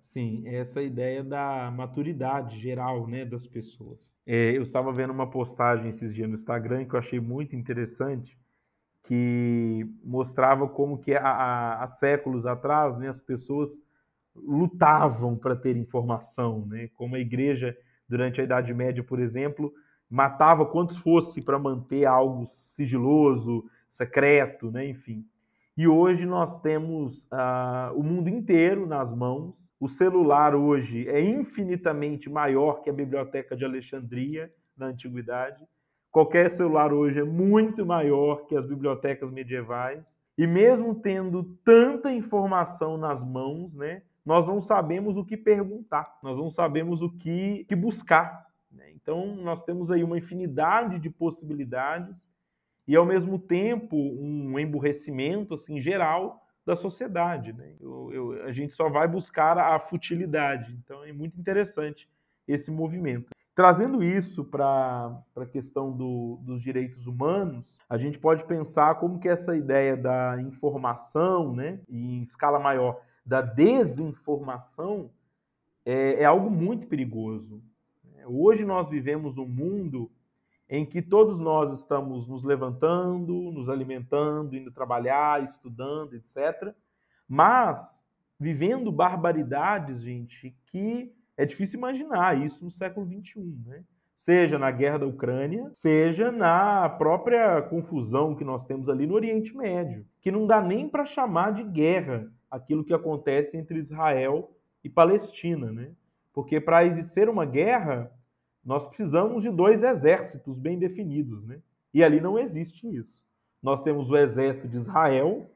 Sim, essa ideia da maturidade geral né, das pessoas. É, eu estava vendo uma postagem esses dias no Instagram que eu achei muito interessante, que mostrava como que há, há séculos atrás né, as pessoas lutavam para ter informação, né? como a igreja, durante a Idade Média, por exemplo, matava quantos fosse para manter algo sigiloso, secreto, né? enfim. E hoje nós temos uh, o mundo inteiro nas mãos. O celular hoje é infinitamente maior que a biblioteca de Alexandria na antiguidade. Qualquer celular hoje é muito maior que as bibliotecas medievais. E mesmo tendo tanta informação nas mãos, né, nós não sabemos o que perguntar, nós não sabemos o que, que buscar. Né? Então, nós temos aí uma infinidade de possibilidades e ao mesmo tempo um emburrecimento assim geral da sociedade. Né? Eu, eu, a gente só vai buscar a futilidade. Então é muito interessante esse movimento. Trazendo isso para a questão do, dos direitos humanos, a gente pode pensar como que essa ideia da informação, né, em escala maior, da desinformação, é, é algo muito perigoso. Hoje nós vivemos um mundo em que todos nós estamos nos levantando, nos alimentando, indo trabalhar, estudando, etc. Mas vivendo barbaridades, gente, que é difícil imaginar isso no século XXI, né? Seja na guerra da Ucrânia, seja na própria confusão que nós temos ali no Oriente Médio, que não dá nem para chamar de guerra aquilo que acontece entre Israel e Palestina, né? Porque para existir uma guerra, nós precisamos de dois exércitos bem definidos, né? E ali não existe isso. Nós temos o exército de Israel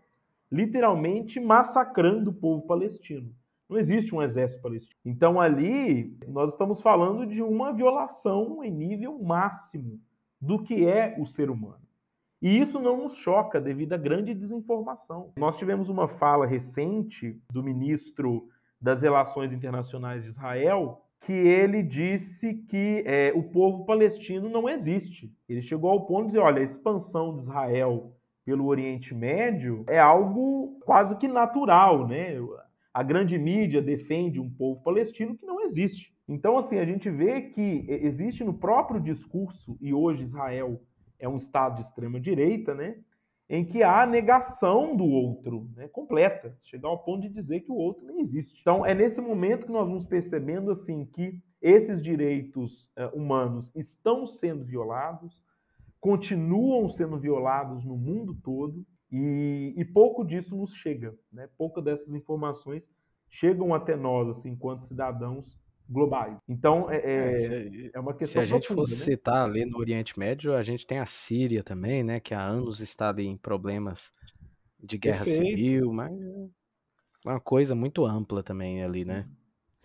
literalmente massacrando o povo palestino. Não existe um exército palestino. Então ali nós estamos falando de uma violação em nível máximo do que é o ser humano. E isso não nos choca devido à grande desinformação. Nós tivemos uma fala recente do ministro das Relações Internacionais de Israel, que ele disse que é, o povo palestino não existe. Ele chegou ao ponto de dizer: olha, a expansão de Israel pelo Oriente Médio é algo quase que natural, né? A grande mídia defende um povo palestino que não existe. Então, assim, a gente vê que existe no próprio discurso, e hoje Israel é um Estado de extrema direita, né? Em que há a negação do outro, né, completa, chegar ao ponto de dizer que o outro nem existe. Então, é nesse momento que nós vamos percebendo assim que esses direitos uh, humanos estão sendo violados, continuam sendo violados no mundo todo e, e pouco disso nos chega, né? Pouco dessas informações chegam até nós, assim, enquanto cidadãos globais. Então, é, é, é, se, é uma questão Se a gente fosse né? citar ali no Oriente Médio, a gente tem a Síria também, né, que há anos está em problemas de guerra Perfeito. civil, mas é uma coisa muito ampla também ali, né?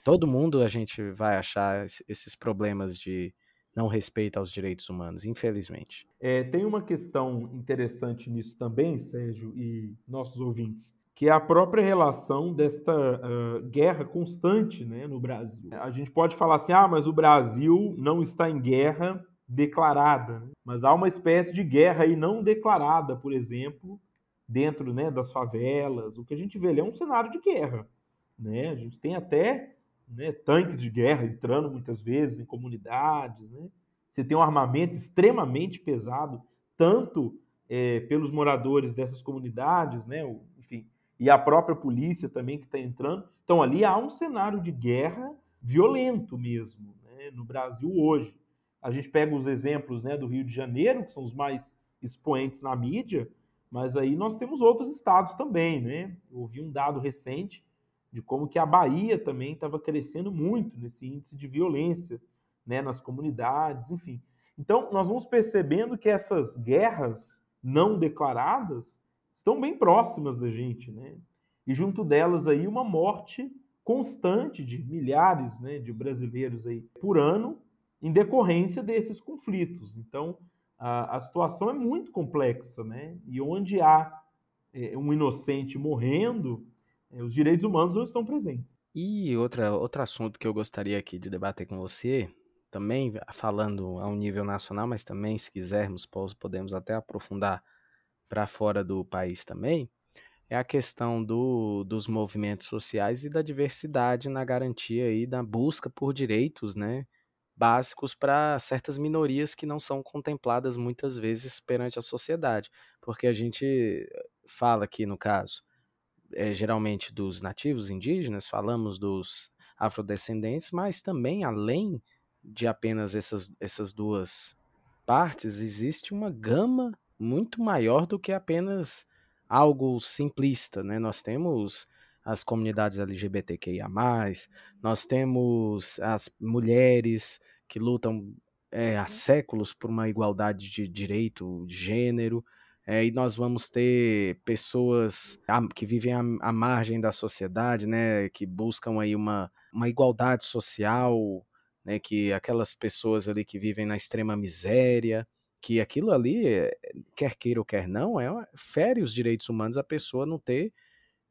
Todo mundo a gente vai achar esses problemas de não respeito aos direitos humanos, infelizmente. É, tem uma questão interessante nisso também, Sérgio, e nossos ouvintes, que é a própria relação desta uh, guerra constante né, no Brasil. A gente pode falar assim, ah, mas o Brasil não está em guerra declarada, né? mas há uma espécie de guerra aí não declarada, por exemplo, dentro né, das favelas. O que a gente vê ali é um cenário de guerra. Né? A gente tem até né, tanques de guerra entrando muitas vezes em comunidades. Né? Você tem um armamento extremamente pesado, tanto é, pelos moradores dessas comunidades, né, e a própria polícia também que está entrando. Então ali há um cenário de guerra violento mesmo né, no Brasil hoje. A gente pega os exemplos né, do Rio de Janeiro, que são os mais expoentes na mídia, mas aí nós temos outros estados também, né? Eu ouvi um dado recente de como que a Bahia também estava crescendo muito nesse índice de violência né, nas comunidades, enfim. Então, nós vamos percebendo que essas guerras não declaradas estão bem próximas da gente, né? E junto delas aí uma morte constante de milhares né, de brasileiros aí por ano em decorrência desses conflitos. Então, a, a situação é muito complexa, né? E onde há é, um inocente morrendo, é, os direitos humanos não estão presentes. E outra, outro assunto que eu gostaria aqui de debater com você, também falando a um nível nacional, mas também, se quisermos, podemos até aprofundar para fora do país também, é a questão do, dos movimentos sociais e da diversidade na garantia e da busca por direitos né, básicos para certas minorias que não são contempladas muitas vezes perante a sociedade. Porque a gente fala aqui, no caso, é, geralmente dos nativos indígenas, falamos dos afrodescendentes, mas também além de apenas essas, essas duas partes, existe uma gama muito maior do que apenas algo simplista, né? Nós temos as comunidades LGBTQIA+, nós temos as mulheres que lutam é, há séculos por uma igualdade de direito de gênero, é, e nós vamos ter pessoas que vivem à, à, margem da sociedade, né, que buscam aí uma, uma igualdade social, né, que aquelas pessoas ali que vivem na extrema miséria, que aquilo ali, quer queira ou quer não, é fere os direitos humanos a pessoa não ter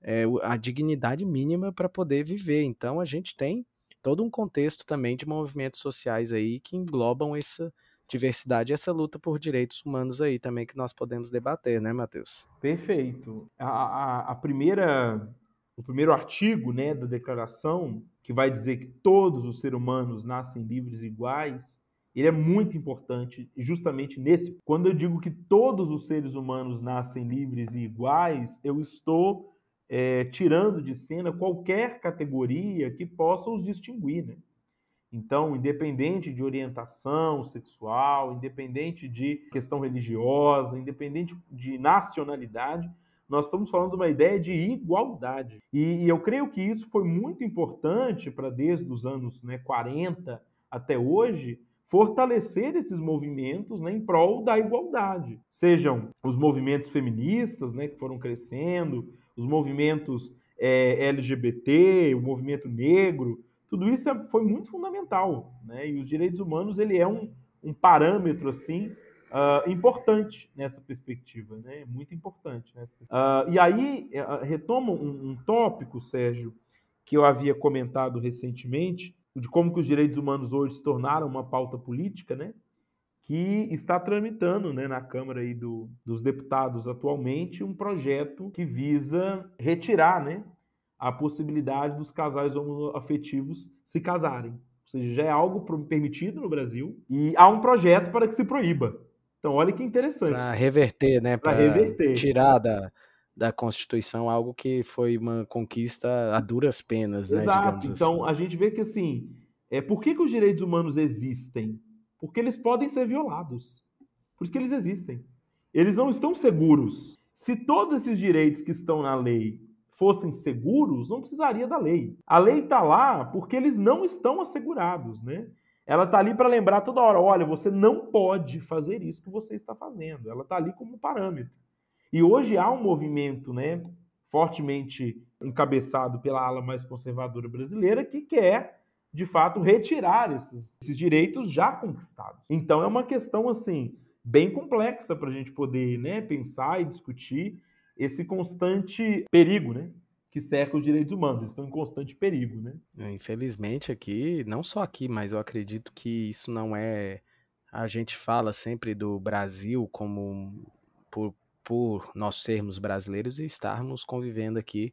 é, a dignidade mínima para poder viver. Então a gente tem todo um contexto também de movimentos sociais aí que englobam essa diversidade essa luta por direitos humanos aí também que nós podemos debater, né, Matheus? Perfeito. A, a, a primeira, o primeiro artigo né, da declaração, que vai dizer que todos os seres humanos nascem livres e iguais, ele é muito importante justamente nesse. Quando eu digo que todos os seres humanos nascem livres e iguais, eu estou é, tirando de cena qualquer categoria que possa os distinguir, né? Então, independente de orientação sexual, independente de questão religiosa, independente de nacionalidade, nós estamos falando de uma ideia de igualdade. E, e eu creio que isso foi muito importante para, desde os anos né, 40 até hoje, fortalecer esses movimentos né, em prol da igualdade. Sejam os movimentos feministas, né, que foram crescendo, os movimentos é, LGBT, o movimento negro, tudo isso é, foi muito fundamental, né? E os direitos humanos ele é um, um parâmetro assim uh, importante nessa perspectiva, né? Muito importante. Nessa uh, e aí uh, retoma um, um tópico, Sérgio, que eu havia comentado recentemente, de como que os direitos humanos hoje se tornaram uma pauta política, né? que está tramitando né, na Câmara aí do, dos Deputados atualmente um projeto que visa retirar né, a possibilidade dos casais homoafetivos se casarem. Ou seja, já é algo permitido no Brasil e há um projeto para que se proíba. Então, olha que interessante. Para reverter, né? Para reverter. Tirar da, da Constituição algo que foi uma conquista a duras penas, né? Exato. então, assim. a gente vê que, assim, é, por que, que os direitos humanos existem? Porque eles podem ser violados. Por isso que eles existem. Eles não estão seguros. Se todos esses direitos que estão na lei fossem seguros, não precisaria da lei. A lei está lá porque eles não estão assegurados, né? Ela está ali para lembrar toda hora: olha, você não pode fazer isso que você está fazendo. Ela está ali como parâmetro. E hoje há um movimento, né, fortemente encabeçado pela ala mais conservadora brasileira que quer, de fato, retirar esses, esses direitos já conquistados. Então é uma questão assim bem complexa para a gente poder né, pensar e discutir esse constante perigo, né? Que cerca os direitos humanos, estão em constante perigo, né? É, infelizmente aqui, não só aqui, mas eu acredito que isso não é. A gente fala sempre do Brasil como por, por nós sermos brasileiros e estarmos convivendo aqui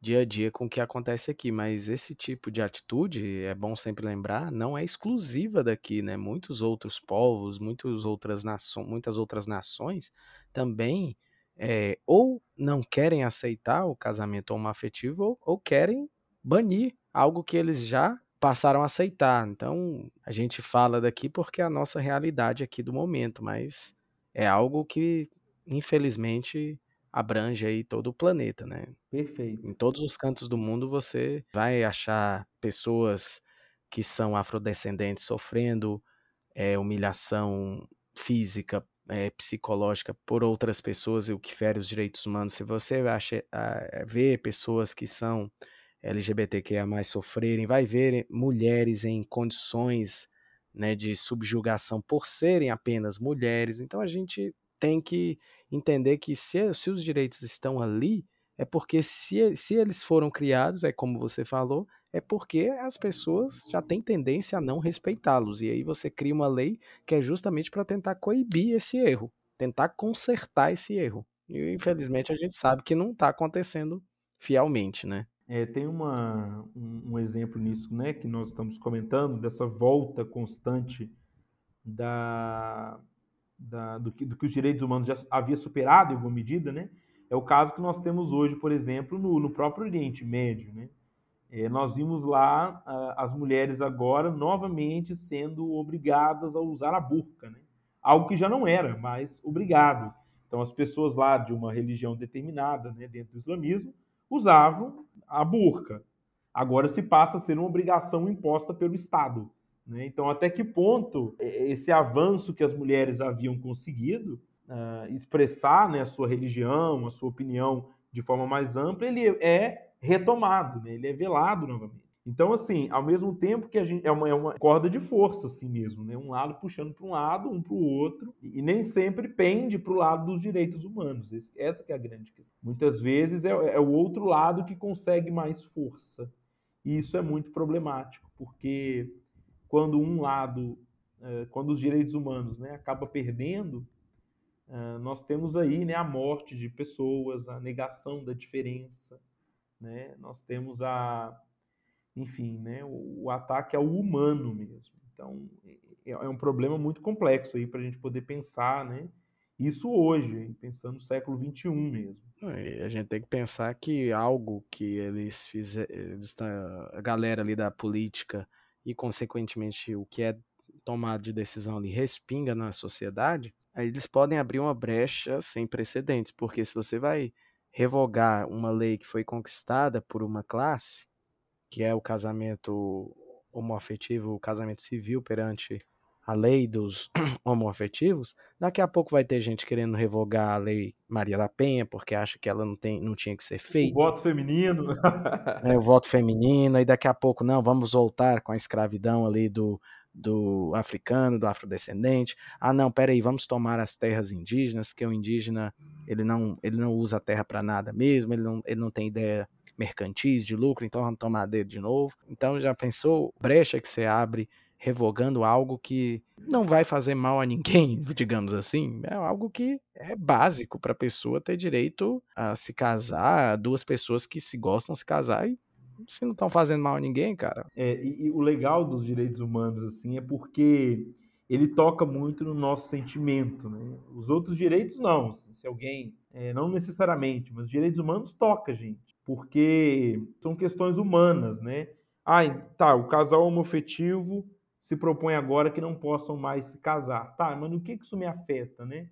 dia a dia com o que acontece aqui, mas esse tipo de atitude, é bom sempre lembrar, não é exclusiva daqui, né? Muitos outros povos, muitas outras, naço muitas outras nações também é, ou não querem aceitar o casamento homoafetivo ou, ou querem banir algo que eles já passaram a aceitar. Então, a gente fala daqui porque é a nossa realidade aqui do momento, mas é algo que, infelizmente, abrange aí todo o planeta, né? Perfeito. Em todos os cantos do mundo você vai achar pessoas que são afrodescendentes sofrendo é, humilhação física, é, psicológica por outras pessoas e o que fere os direitos humanos. Se você acha, a, vê pessoas que são LGBTQIA mais sofrerem, vai ver mulheres em condições né, de subjugação por serem apenas mulheres. Então a gente tem que entender que se, se os direitos estão ali, é porque se, se eles foram criados, é como você falou, é porque as pessoas já têm tendência a não respeitá-los. E aí você cria uma lei que é justamente para tentar coibir esse erro, tentar consertar esse erro. E infelizmente a gente sabe que não está acontecendo fielmente, né? É, tem uma, um, um, exemplo nisso, né, que nós estamos comentando, dessa volta constante da, da, do, que, do, que, os direitos humanos já havia superado em alguma medida, né? É o caso que nós temos hoje, por exemplo, no, no próprio Oriente Médio, né? É, nós vimos lá as mulheres agora novamente sendo obrigadas a usar a burca, né? Algo que já não era, mas obrigado. Então, as pessoas lá de uma religião determinada, né, dentro do islamismo, usavam a burca. Agora se passa a ser uma obrigação imposta pelo Estado. Né? Então, até que ponto esse avanço que as mulheres haviam conseguido uh, expressar né, a sua religião, a sua opinião de forma mais ampla, ele é retomado, né? ele é velado novamente. Então, assim, ao mesmo tempo que a gente é uma, é uma corda de força, assim mesmo, né? Um lado puxando para um lado, um para o outro, e, nem sempre pende para o lado dos direitos humanos. Esse, essa é a grande questão. Muitas vezes é, é o outro lado que consegue mais força. E isso é muito problemático, porque quando um lado, é, quando os direitos humanos né, acaba perdendo, é, nós temos aí né, a morte de pessoas, a negação da diferença, né? nós temos a, enfim, né, o, ataque ao humano mesmo. Então, é, é um problema muito complexo aí para a gente poder pensar, né? Isso hoje, pensando no século XXI mesmo. A gente tem que pensar que algo que eles fizeram, a galera ali da política e, consequentemente, o que é tomado de decisão ali respinga na sociedade, aí eles podem abrir uma brecha sem precedentes, porque se você vai revogar uma lei que foi conquistada por uma classe, que é o casamento homoafetivo, o casamento civil perante a lei dos homoafetivos, daqui a pouco vai ter gente querendo revogar a lei Maria da Penha, porque acha que ela não, tem, não tinha que ser feita. O voto feminino. é, o voto feminino, e daqui a pouco, não, vamos voltar com a escravidão ali do, do africano, do afrodescendente. Ah, não, peraí, vamos tomar as terras indígenas, porque o indígena ele não, ele não usa a terra para nada mesmo, ele não, ele não tem ideia mercantis de lucro, então vamos tomar dele de novo. Então já pensou brecha que você abre revogando algo que não vai fazer mal a ninguém, digamos assim. É algo que é básico para a pessoa ter direito a se casar, duas pessoas que se gostam se casar e se não estão fazendo mal a ninguém, cara. É, e, e, o legal dos direitos humanos assim é porque ele toca muito no nosso sentimento, né? Os outros direitos não, se alguém é, não necessariamente, mas os direitos humanos toca gente, porque são questões humanas, né? Ah, tá, o casal homoafetivo se propõe agora que não possam mais se casar. Tá, mas no que isso me afeta, né?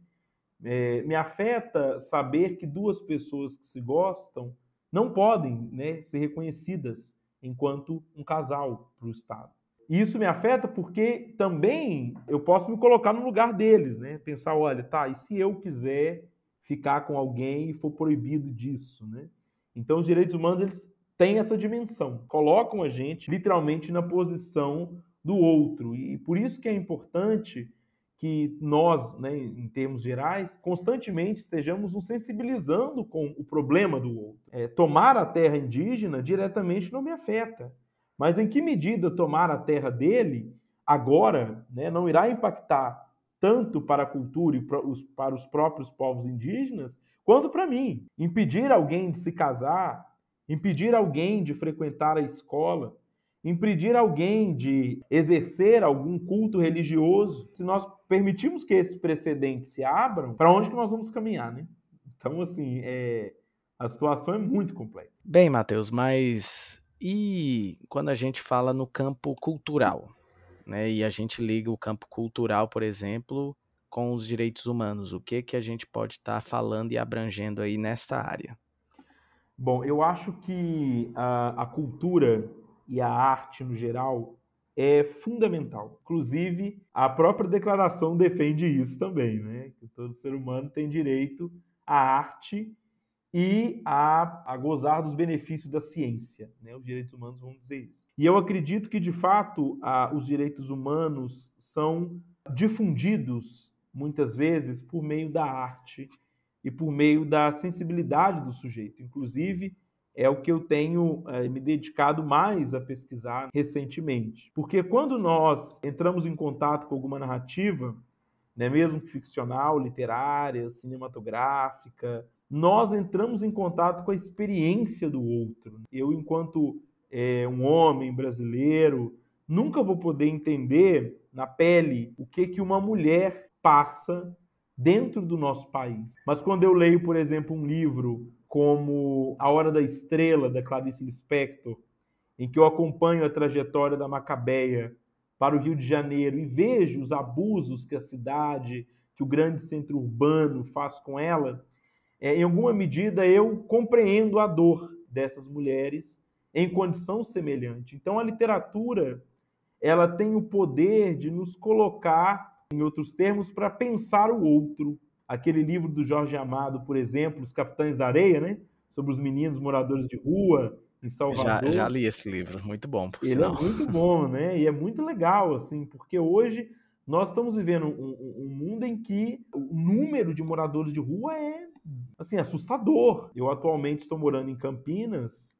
É, me afeta saber que duas pessoas que se gostam não podem né, ser reconhecidas enquanto um casal para o Estado. E isso me afeta porque também eu posso me colocar no lugar deles, né? Pensar, olha, tá, e se eu quiser ficar com alguém e for proibido disso, né? Então os direitos humanos eles têm essa dimensão, colocam a gente literalmente na posição do outro. E por isso que é importante que nós, né, em termos gerais, constantemente estejamos nos sensibilizando com o problema do outro. É, tomar a terra indígena diretamente não me afeta, mas em que medida tomar a terra dele agora né, não irá impactar tanto para a cultura e para os próprios povos indígenas, quanto para mim. Impedir alguém de se casar, impedir alguém de frequentar a escola, impedir alguém de exercer algum culto religioso, se nós permitirmos que esses precedentes se abram, para onde que nós vamos caminhar, né? Então, assim, é, a situação é muito complexa. Bem, Matheus, mas e quando a gente fala no campo cultural, né? E a gente liga o campo cultural, por exemplo, com os direitos humanos, o que que a gente pode estar tá falando e abrangendo aí nesta área? Bom, eu acho que a, a cultura e a arte no geral é fundamental. Inclusive, a própria declaração defende isso também, né? Que todo ser humano tem direito à arte e a, a gozar dos benefícios da ciência. Né? Os direitos humanos vão dizer isso. E eu acredito que, de fato, a, os direitos humanos são difundidos, muitas vezes, por meio da arte e por meio da sensibilidade do sujeito. Inclusive, é o que eu tenho é, me dedicado mais a pesquisar recentemente. Porque quando nós entramos em contato com alguma narrativa, né, mesmo ficcional, literária, cinematográfica, nós entramos em contato com a experiência do outro. Eu, enquanto é, um homem brasileiro, nunca vou poder entender na pele o que, que uma mulher passa dentro do nosso país. Mas quando eu leio, por exemplo, um livro como A Hora da Estrela, da Clarice Lispector, em que eu acompanho a trajetória da Macabeia para o Rio de Janeiro e vejo os abusos que a cidade, que o grande centro urbano faz com ela, é, em alguma medida eu compreendo a dor dessas mulheres em condição semelhante. Então a literatura ela tem o poder de nos colocar, em outros termos, para pensar o outro, aquele livro do Jorge Amado, por exemplo, Os Capitães da Areia, né? Sobre os meninos moradores de rua em Salvador. Já, já li esse livro, muito bom, por Ele é sinal. é muito bom, né? E é muito legal, assim, porque hoje nós estamos vivendo um, um, mundo em que o número de moradores de rua é, assim, assustador. Eu atualmente estou morando em Campinas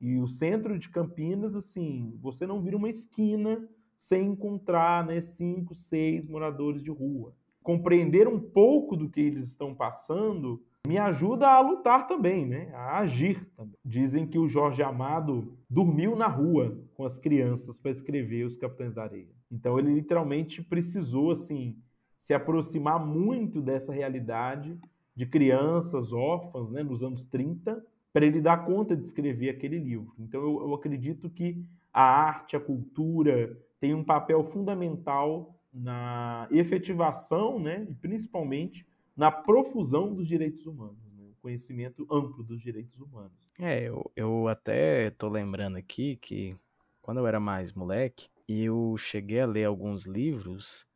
e o centro de Campinas, assim, você não vira uma esquina sem encontrar, né, cinco, seis moradores de rua compreender um pouco do que eles estão passando me ajuda a lutar também, né? A agir também. Dizem que o Jorge Amado dormiu na rua com as crianças para escrever Os Capitães da Areia. Então ele literalmente precisou assim se aproximar muito dessa realidade de crianças órfãs, né, nos anos 30, para ele dar conta de escrever aquele livro. Então eu, eu acredito que a arte, a cultura tem um papel fundamental na efetivação, né, e principalmente na profusão dos direitos humanos, né, o conhecimento amplo dos direitos humanos. É, eu, eu até tô lembrando aqui que quando eu era mais moleque, eu cheguei a ler alguns livros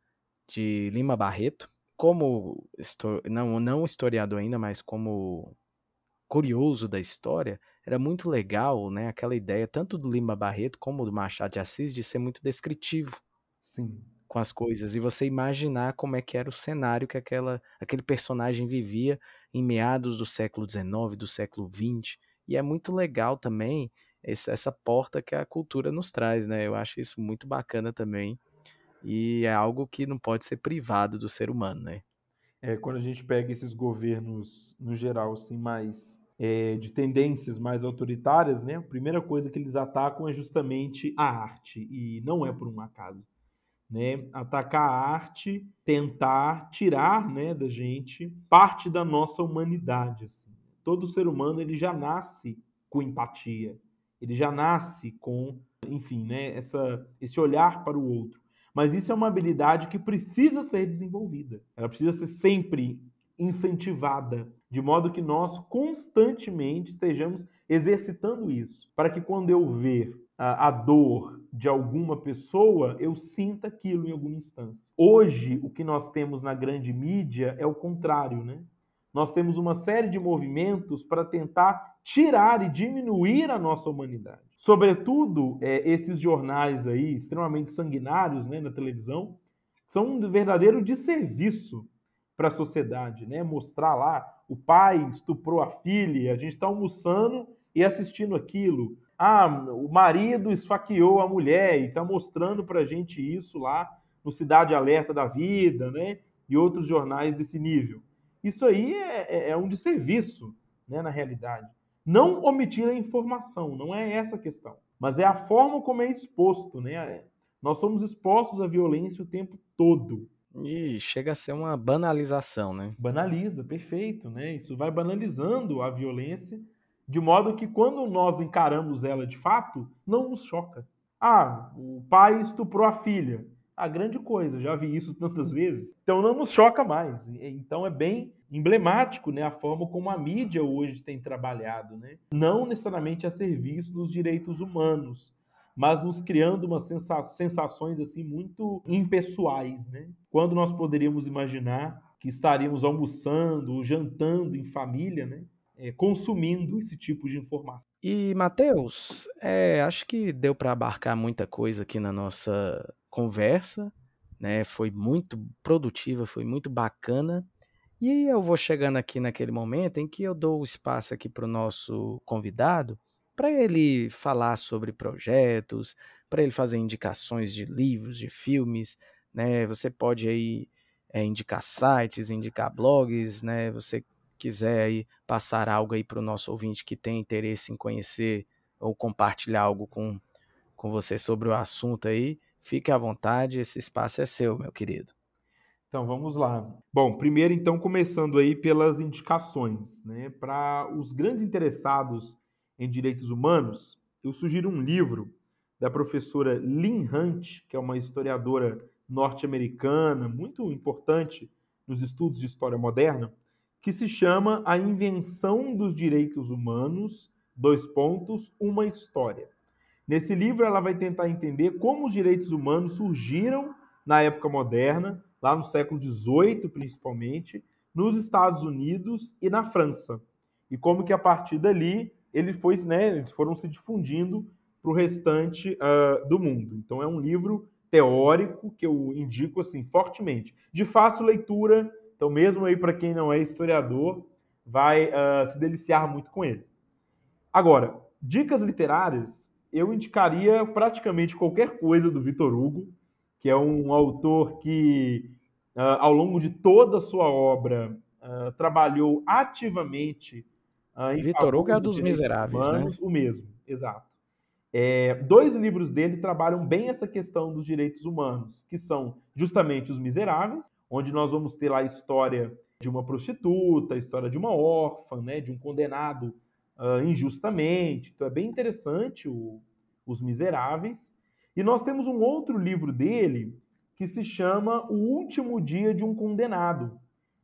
de Lima Barreto, como não, não historiador ainda, mas como curioso da história, era muito legal, né, aquela ideia tanto do Lima Barreto como do Machado de Assis de ser muito descritivo. Sim com as coisas e você imaginar como é que era o cenário que aquela, aquele personagem vivia em meados do século XIX, do século XX. E é muito legal também essa, porta que a cultura nos traz, né? Eu acho isso muito bacana também. E é algo que não pode ser privado do ser humano, né? É, quando a gente pega esses governos, no geral, assim, mais é, de tendências mais autoritárias, né? A primeira coisa que eles atacam é justamente a arte, e não é por um acaso né, atacar a arte, tentar tirar, né, da gente parte da nossa humanidade. Assim. Todo ser humano ele já nasce com empatia, ele já nasce com, enfim, né, essa, esse olhar para o outro. Mas isso é uma habilidade que precisa ser desenvolvida. Ela precisa ser sempre incentivada, de modo que nós constantemente estejamos exercitando isso, para que quando eu ver a, a dor de alguma pessoa, eu sinta aquilo em alguma instância. Hoje, o que nós temos na grande mídia é o contrário, né? Nós temos uma série de movimentos para tentar tirar e diminuir a nossa humanidade. Sobretudo, é, esses jornais aí, extremamente sanguinários né, na televisão, são um verdadeiro desserviço para a sociedade, né? Mostrar lá o pai estuprou a filha, a gente está almoçando e assistindo aquilo. Ah, o marido esfaqueou a mulher e está mostrando para a gente isso lá no Cidade Alerta da Vida, né? E outros jornais desse nível. Isso aí é, é, é um desserviço, né, na realidade. Não omitir a informação, não é essa a questão. Mas é a forma como é exposto, né? Nós somos expostos à violência o tempo todo. E chega a ser uma banalização, né? Banaliza, perfeito, né? Isso vai banalizando a violência, de modo que quando nós encaramos ela de fato, não nos choca. Ah, o pai estuprou a filha. A grande coisa, já vi isso tantas vezes. Então não nos choca mais. Então é bem emblemático, né, a forma como a mídia hoje tem trabalhado, né? Não necessariamente a serviço dos direitos humanos, mas nos criando umas sensações assim muito impessoais, né? Quando nós poderíamos imaginar que estaríamos almoçando ou jantando em família, né? É, consumindo esse tipo de informação. E, Matheus, é, acho que deu para abarcar muita coisa aqui na nossa conversa, né? Foi muito produtiva, foi muito bacana. E eu vou chegando aqui naquele momento em que eu dou o espaço aqui para o nosso convidado para ele falar sobre projetos, para ele fazer indicações de livros, de filmes, né? Você pode aí é, indicar sites, indicar blogs, né? Você quiser aí passar algo aí para o nosso ouvinte que tem interesse em conhecer ou compartilhar algo com, com você sobre o assunto aí, fique à vontade, esse espaço é seu, meu querido. Então vamos lá. Bom, primeiro então começando aí pelas indicações, né? Para os grandes interessados em Direitos Humanos, eu sugiro um livro da professora Lynn Hunt, que é uma historiadora norte-americana muito importante nos estudos de história moderna, que se chama A Invenção dos Direitos Humanos, dois pontos, uma história. Nesse livro ela vai tentar entender como os direitos humanos surgiram na época moderna, lá no século XVIII principalmente, nos Estados Unidos e na França. E como que a partir dali ele foi, né, eles foram se difundindo para o restante uh, do mundo. Então é um livro teórico que eu indico assim fortemente, de fácil leitura. Então mesmo aí para quem não é historiador vai uh, se deliciar muito com ele. Agora, dicas literárias, eu indicaria praticamente qualquer coisa do Vitor Hugo, que é um autor que uh, ao longo de toda a sua obra trabalhou ativamente Uh, Vitor Hugo é dos Miseráveis, né? humanos, né? O mesmo, exato. É, dois livros dele trabalham bem essa questão dos direitos humanos, que são justamente Os Miseráveis, onde nós vamos ter lá a história de uma prostituta, a história de uma órfã, né, de um condenado uh, injustamente. Então é bem interessante o, Os Miseráveis. E nós temos um outro livro dele que se chama O Último Dia de um Condenado,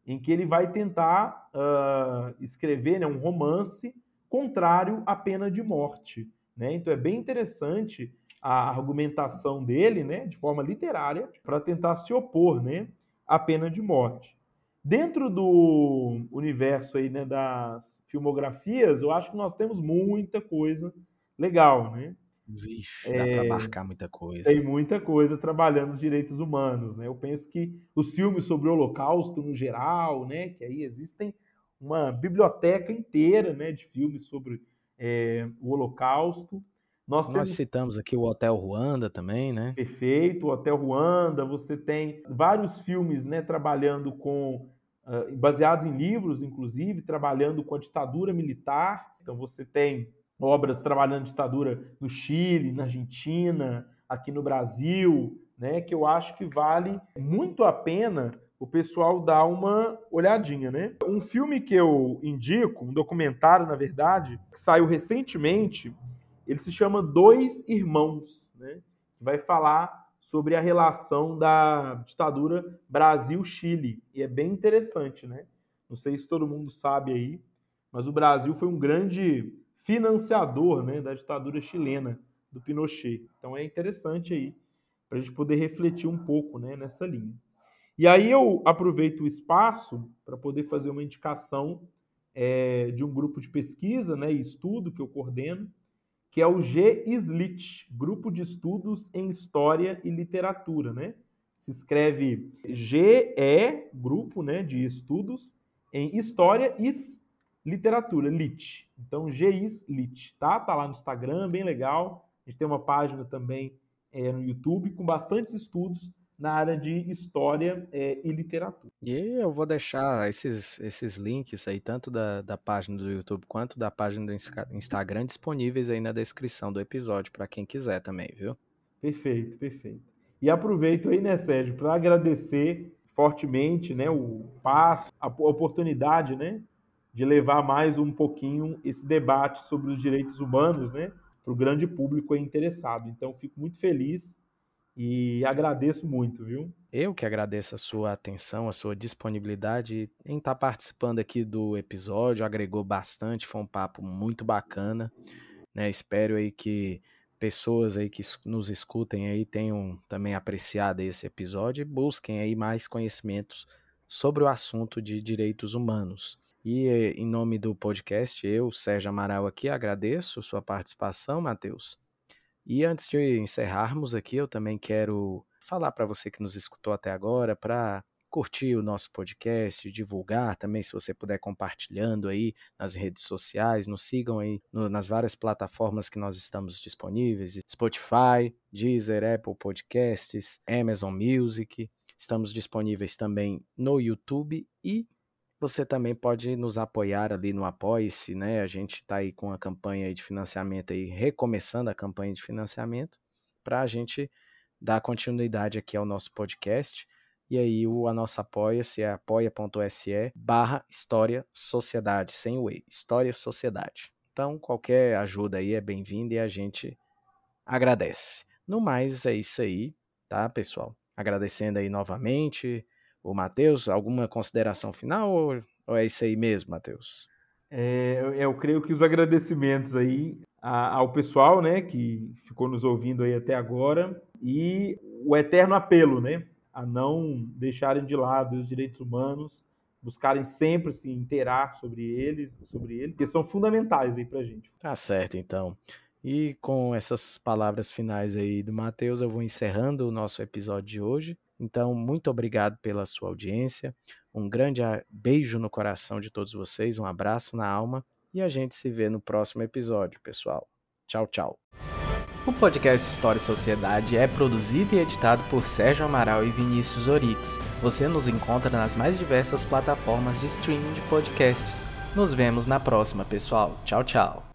em que ele vai tentar uh, escrever né, um romance contrário à pena de morte. Né? Então é bem interessante a argumentação dele, né, de forma literária, para tentar se opor né, à pena de morte. Dentro do universo aí, né, das filmografias, eu acho que nós temos muita coisa legal, né? Vixe, dá é, para abarcar muita coisa. Tem muita coisa trabalhando os direitos humanos, né? Eu penso que os filmes sobre o Holocausto no geral, né? Que aí existem uma biblioteca inteira, né? De filmes sobre é, o Holocausto. Nós, Nós temos... citamos aqui o Hotel Ruanda também, né? Perfeito, o Hotel Ruanda. Você tem vários filmes, né? Trabalhando com uh, baseados em livros, inclusive, trabalhando com a ditadura militar. Então você tem obras trabalhando ditadura no Chile, na Argentina, aqui no Brasil, né, que eu acho que vale muito a pena o pessoal dar uma olhadinha, né? Um filme que eu indico, um documentário, na verdade, que saiu recentemente, ele se chama Dois Irmãos, né? Vai falar sobre a relação da ditadura Brasil-Chile. E é bem interessante, né? Não sei se todo mundo sabe aí, mas o Brasil foi um grande financiador né, da ditadura chilena do Pinochet. Então é interessante aí para a gente poder refletir um pouco né, nessa linha. E aí eu aproveito o espaço para poder fazer uma indicação é, de um grupo de pesquisa né, e estudo que eu coordeno, que é o G-SLIT, Grupo de Estudos em História e Literatura. Né? Se escreve GE, Grupo né, de Estudos em História e Literatura, LIT. Então, GIS-LIT, tá? Tá lá no Instagram, bem legal. A gente tem uma página também é, no YouTube com bastantes estudos na área de história é, e literatura. E eu vou deixar esses, esses links aí, tanto da, da página do YouTube quanto da página do Instagram, disponíveis aí na descrição do episódio, para quem quiser também, viu? Perfeito, perfeito. E aproveito aí, né, Sérgio, para agradecer fortemente né, o passo, a oportunidade né, de levar mais um pouquinho esse debate sobre os direitos humanos né, para o grande público interessado. Então, fico muito feliz e agradeço muito, viu? Eu que agradeço a sua atenção, a sua disponibilidade em estar tá participando aqui do episódio, agregou bastante, foi um papo muito bacana, né? Espero aí que pessoas aí que nos escutem aí tenham também apreciado esse episódio e busquem aí mais conhecimentos sobre o assunto de direitos humanos. E em nome do podcast, eu, Sérgio Amaral aqui, agradeço sua participação, Matheus. E antes de encerrarmos aqui, eu também quero falar para você que nos escutou até agora para curtir o nosso podcast, divulgar também, se você puder compartilhando aí nas redes sociais, nos sigam aí no, nas várias plataformas que nós estamos disponíveis, Spotify, Deezer, Apple Podcasts, Amazon Music, estamos disponíveis também no YouTube e você também pode nos apoiar ali no Apoie-se, né? A gente está aí com a campanha de financiamento aí, recomeçando a campanha de financiamento, para a gente dar continuidade aqui ao nosso podcast. E aí o a nossa apoia-se é apoia.se barra História Sociedade, sem o E, História Sociedade. Então, qualquer ajuda aí é bem-vinda e a gente agradece. No mais, é isso aí, tá, pessoal? Agradecendo aí novamente o Matheus, alguma consideração final ou, ou é isso aí mesmo, Matheus? É, eu creio que os agradecimentos aí ao pessoal, né, que ficou nos ouvindo aí até agora e o eterno apelo, né, a não deixarem de lado os direitos humanos, buscarem sempre se inteirar sobre eles, sobre eles, que são fundamentais aí pra gente. Tá certo, então. E com essas palavras finais aí do Matheus, eu vou encerrando o nosso episódio de hoje. Então, muito obrigado pela sua audiência. Um grande beijo no coração de todos vocês, um abraço na alma e a gente se vê no próximo episódio, pessoal. Tchau, tchau. O podcast História e Sociedade é produzido e editado por Sérgio Amaral e Vinícius Orix. Você nos encontra nas mais diversas plataformas de streaming de podcasts. Nos vemos na próxima, pessoal. Tchau, tchau.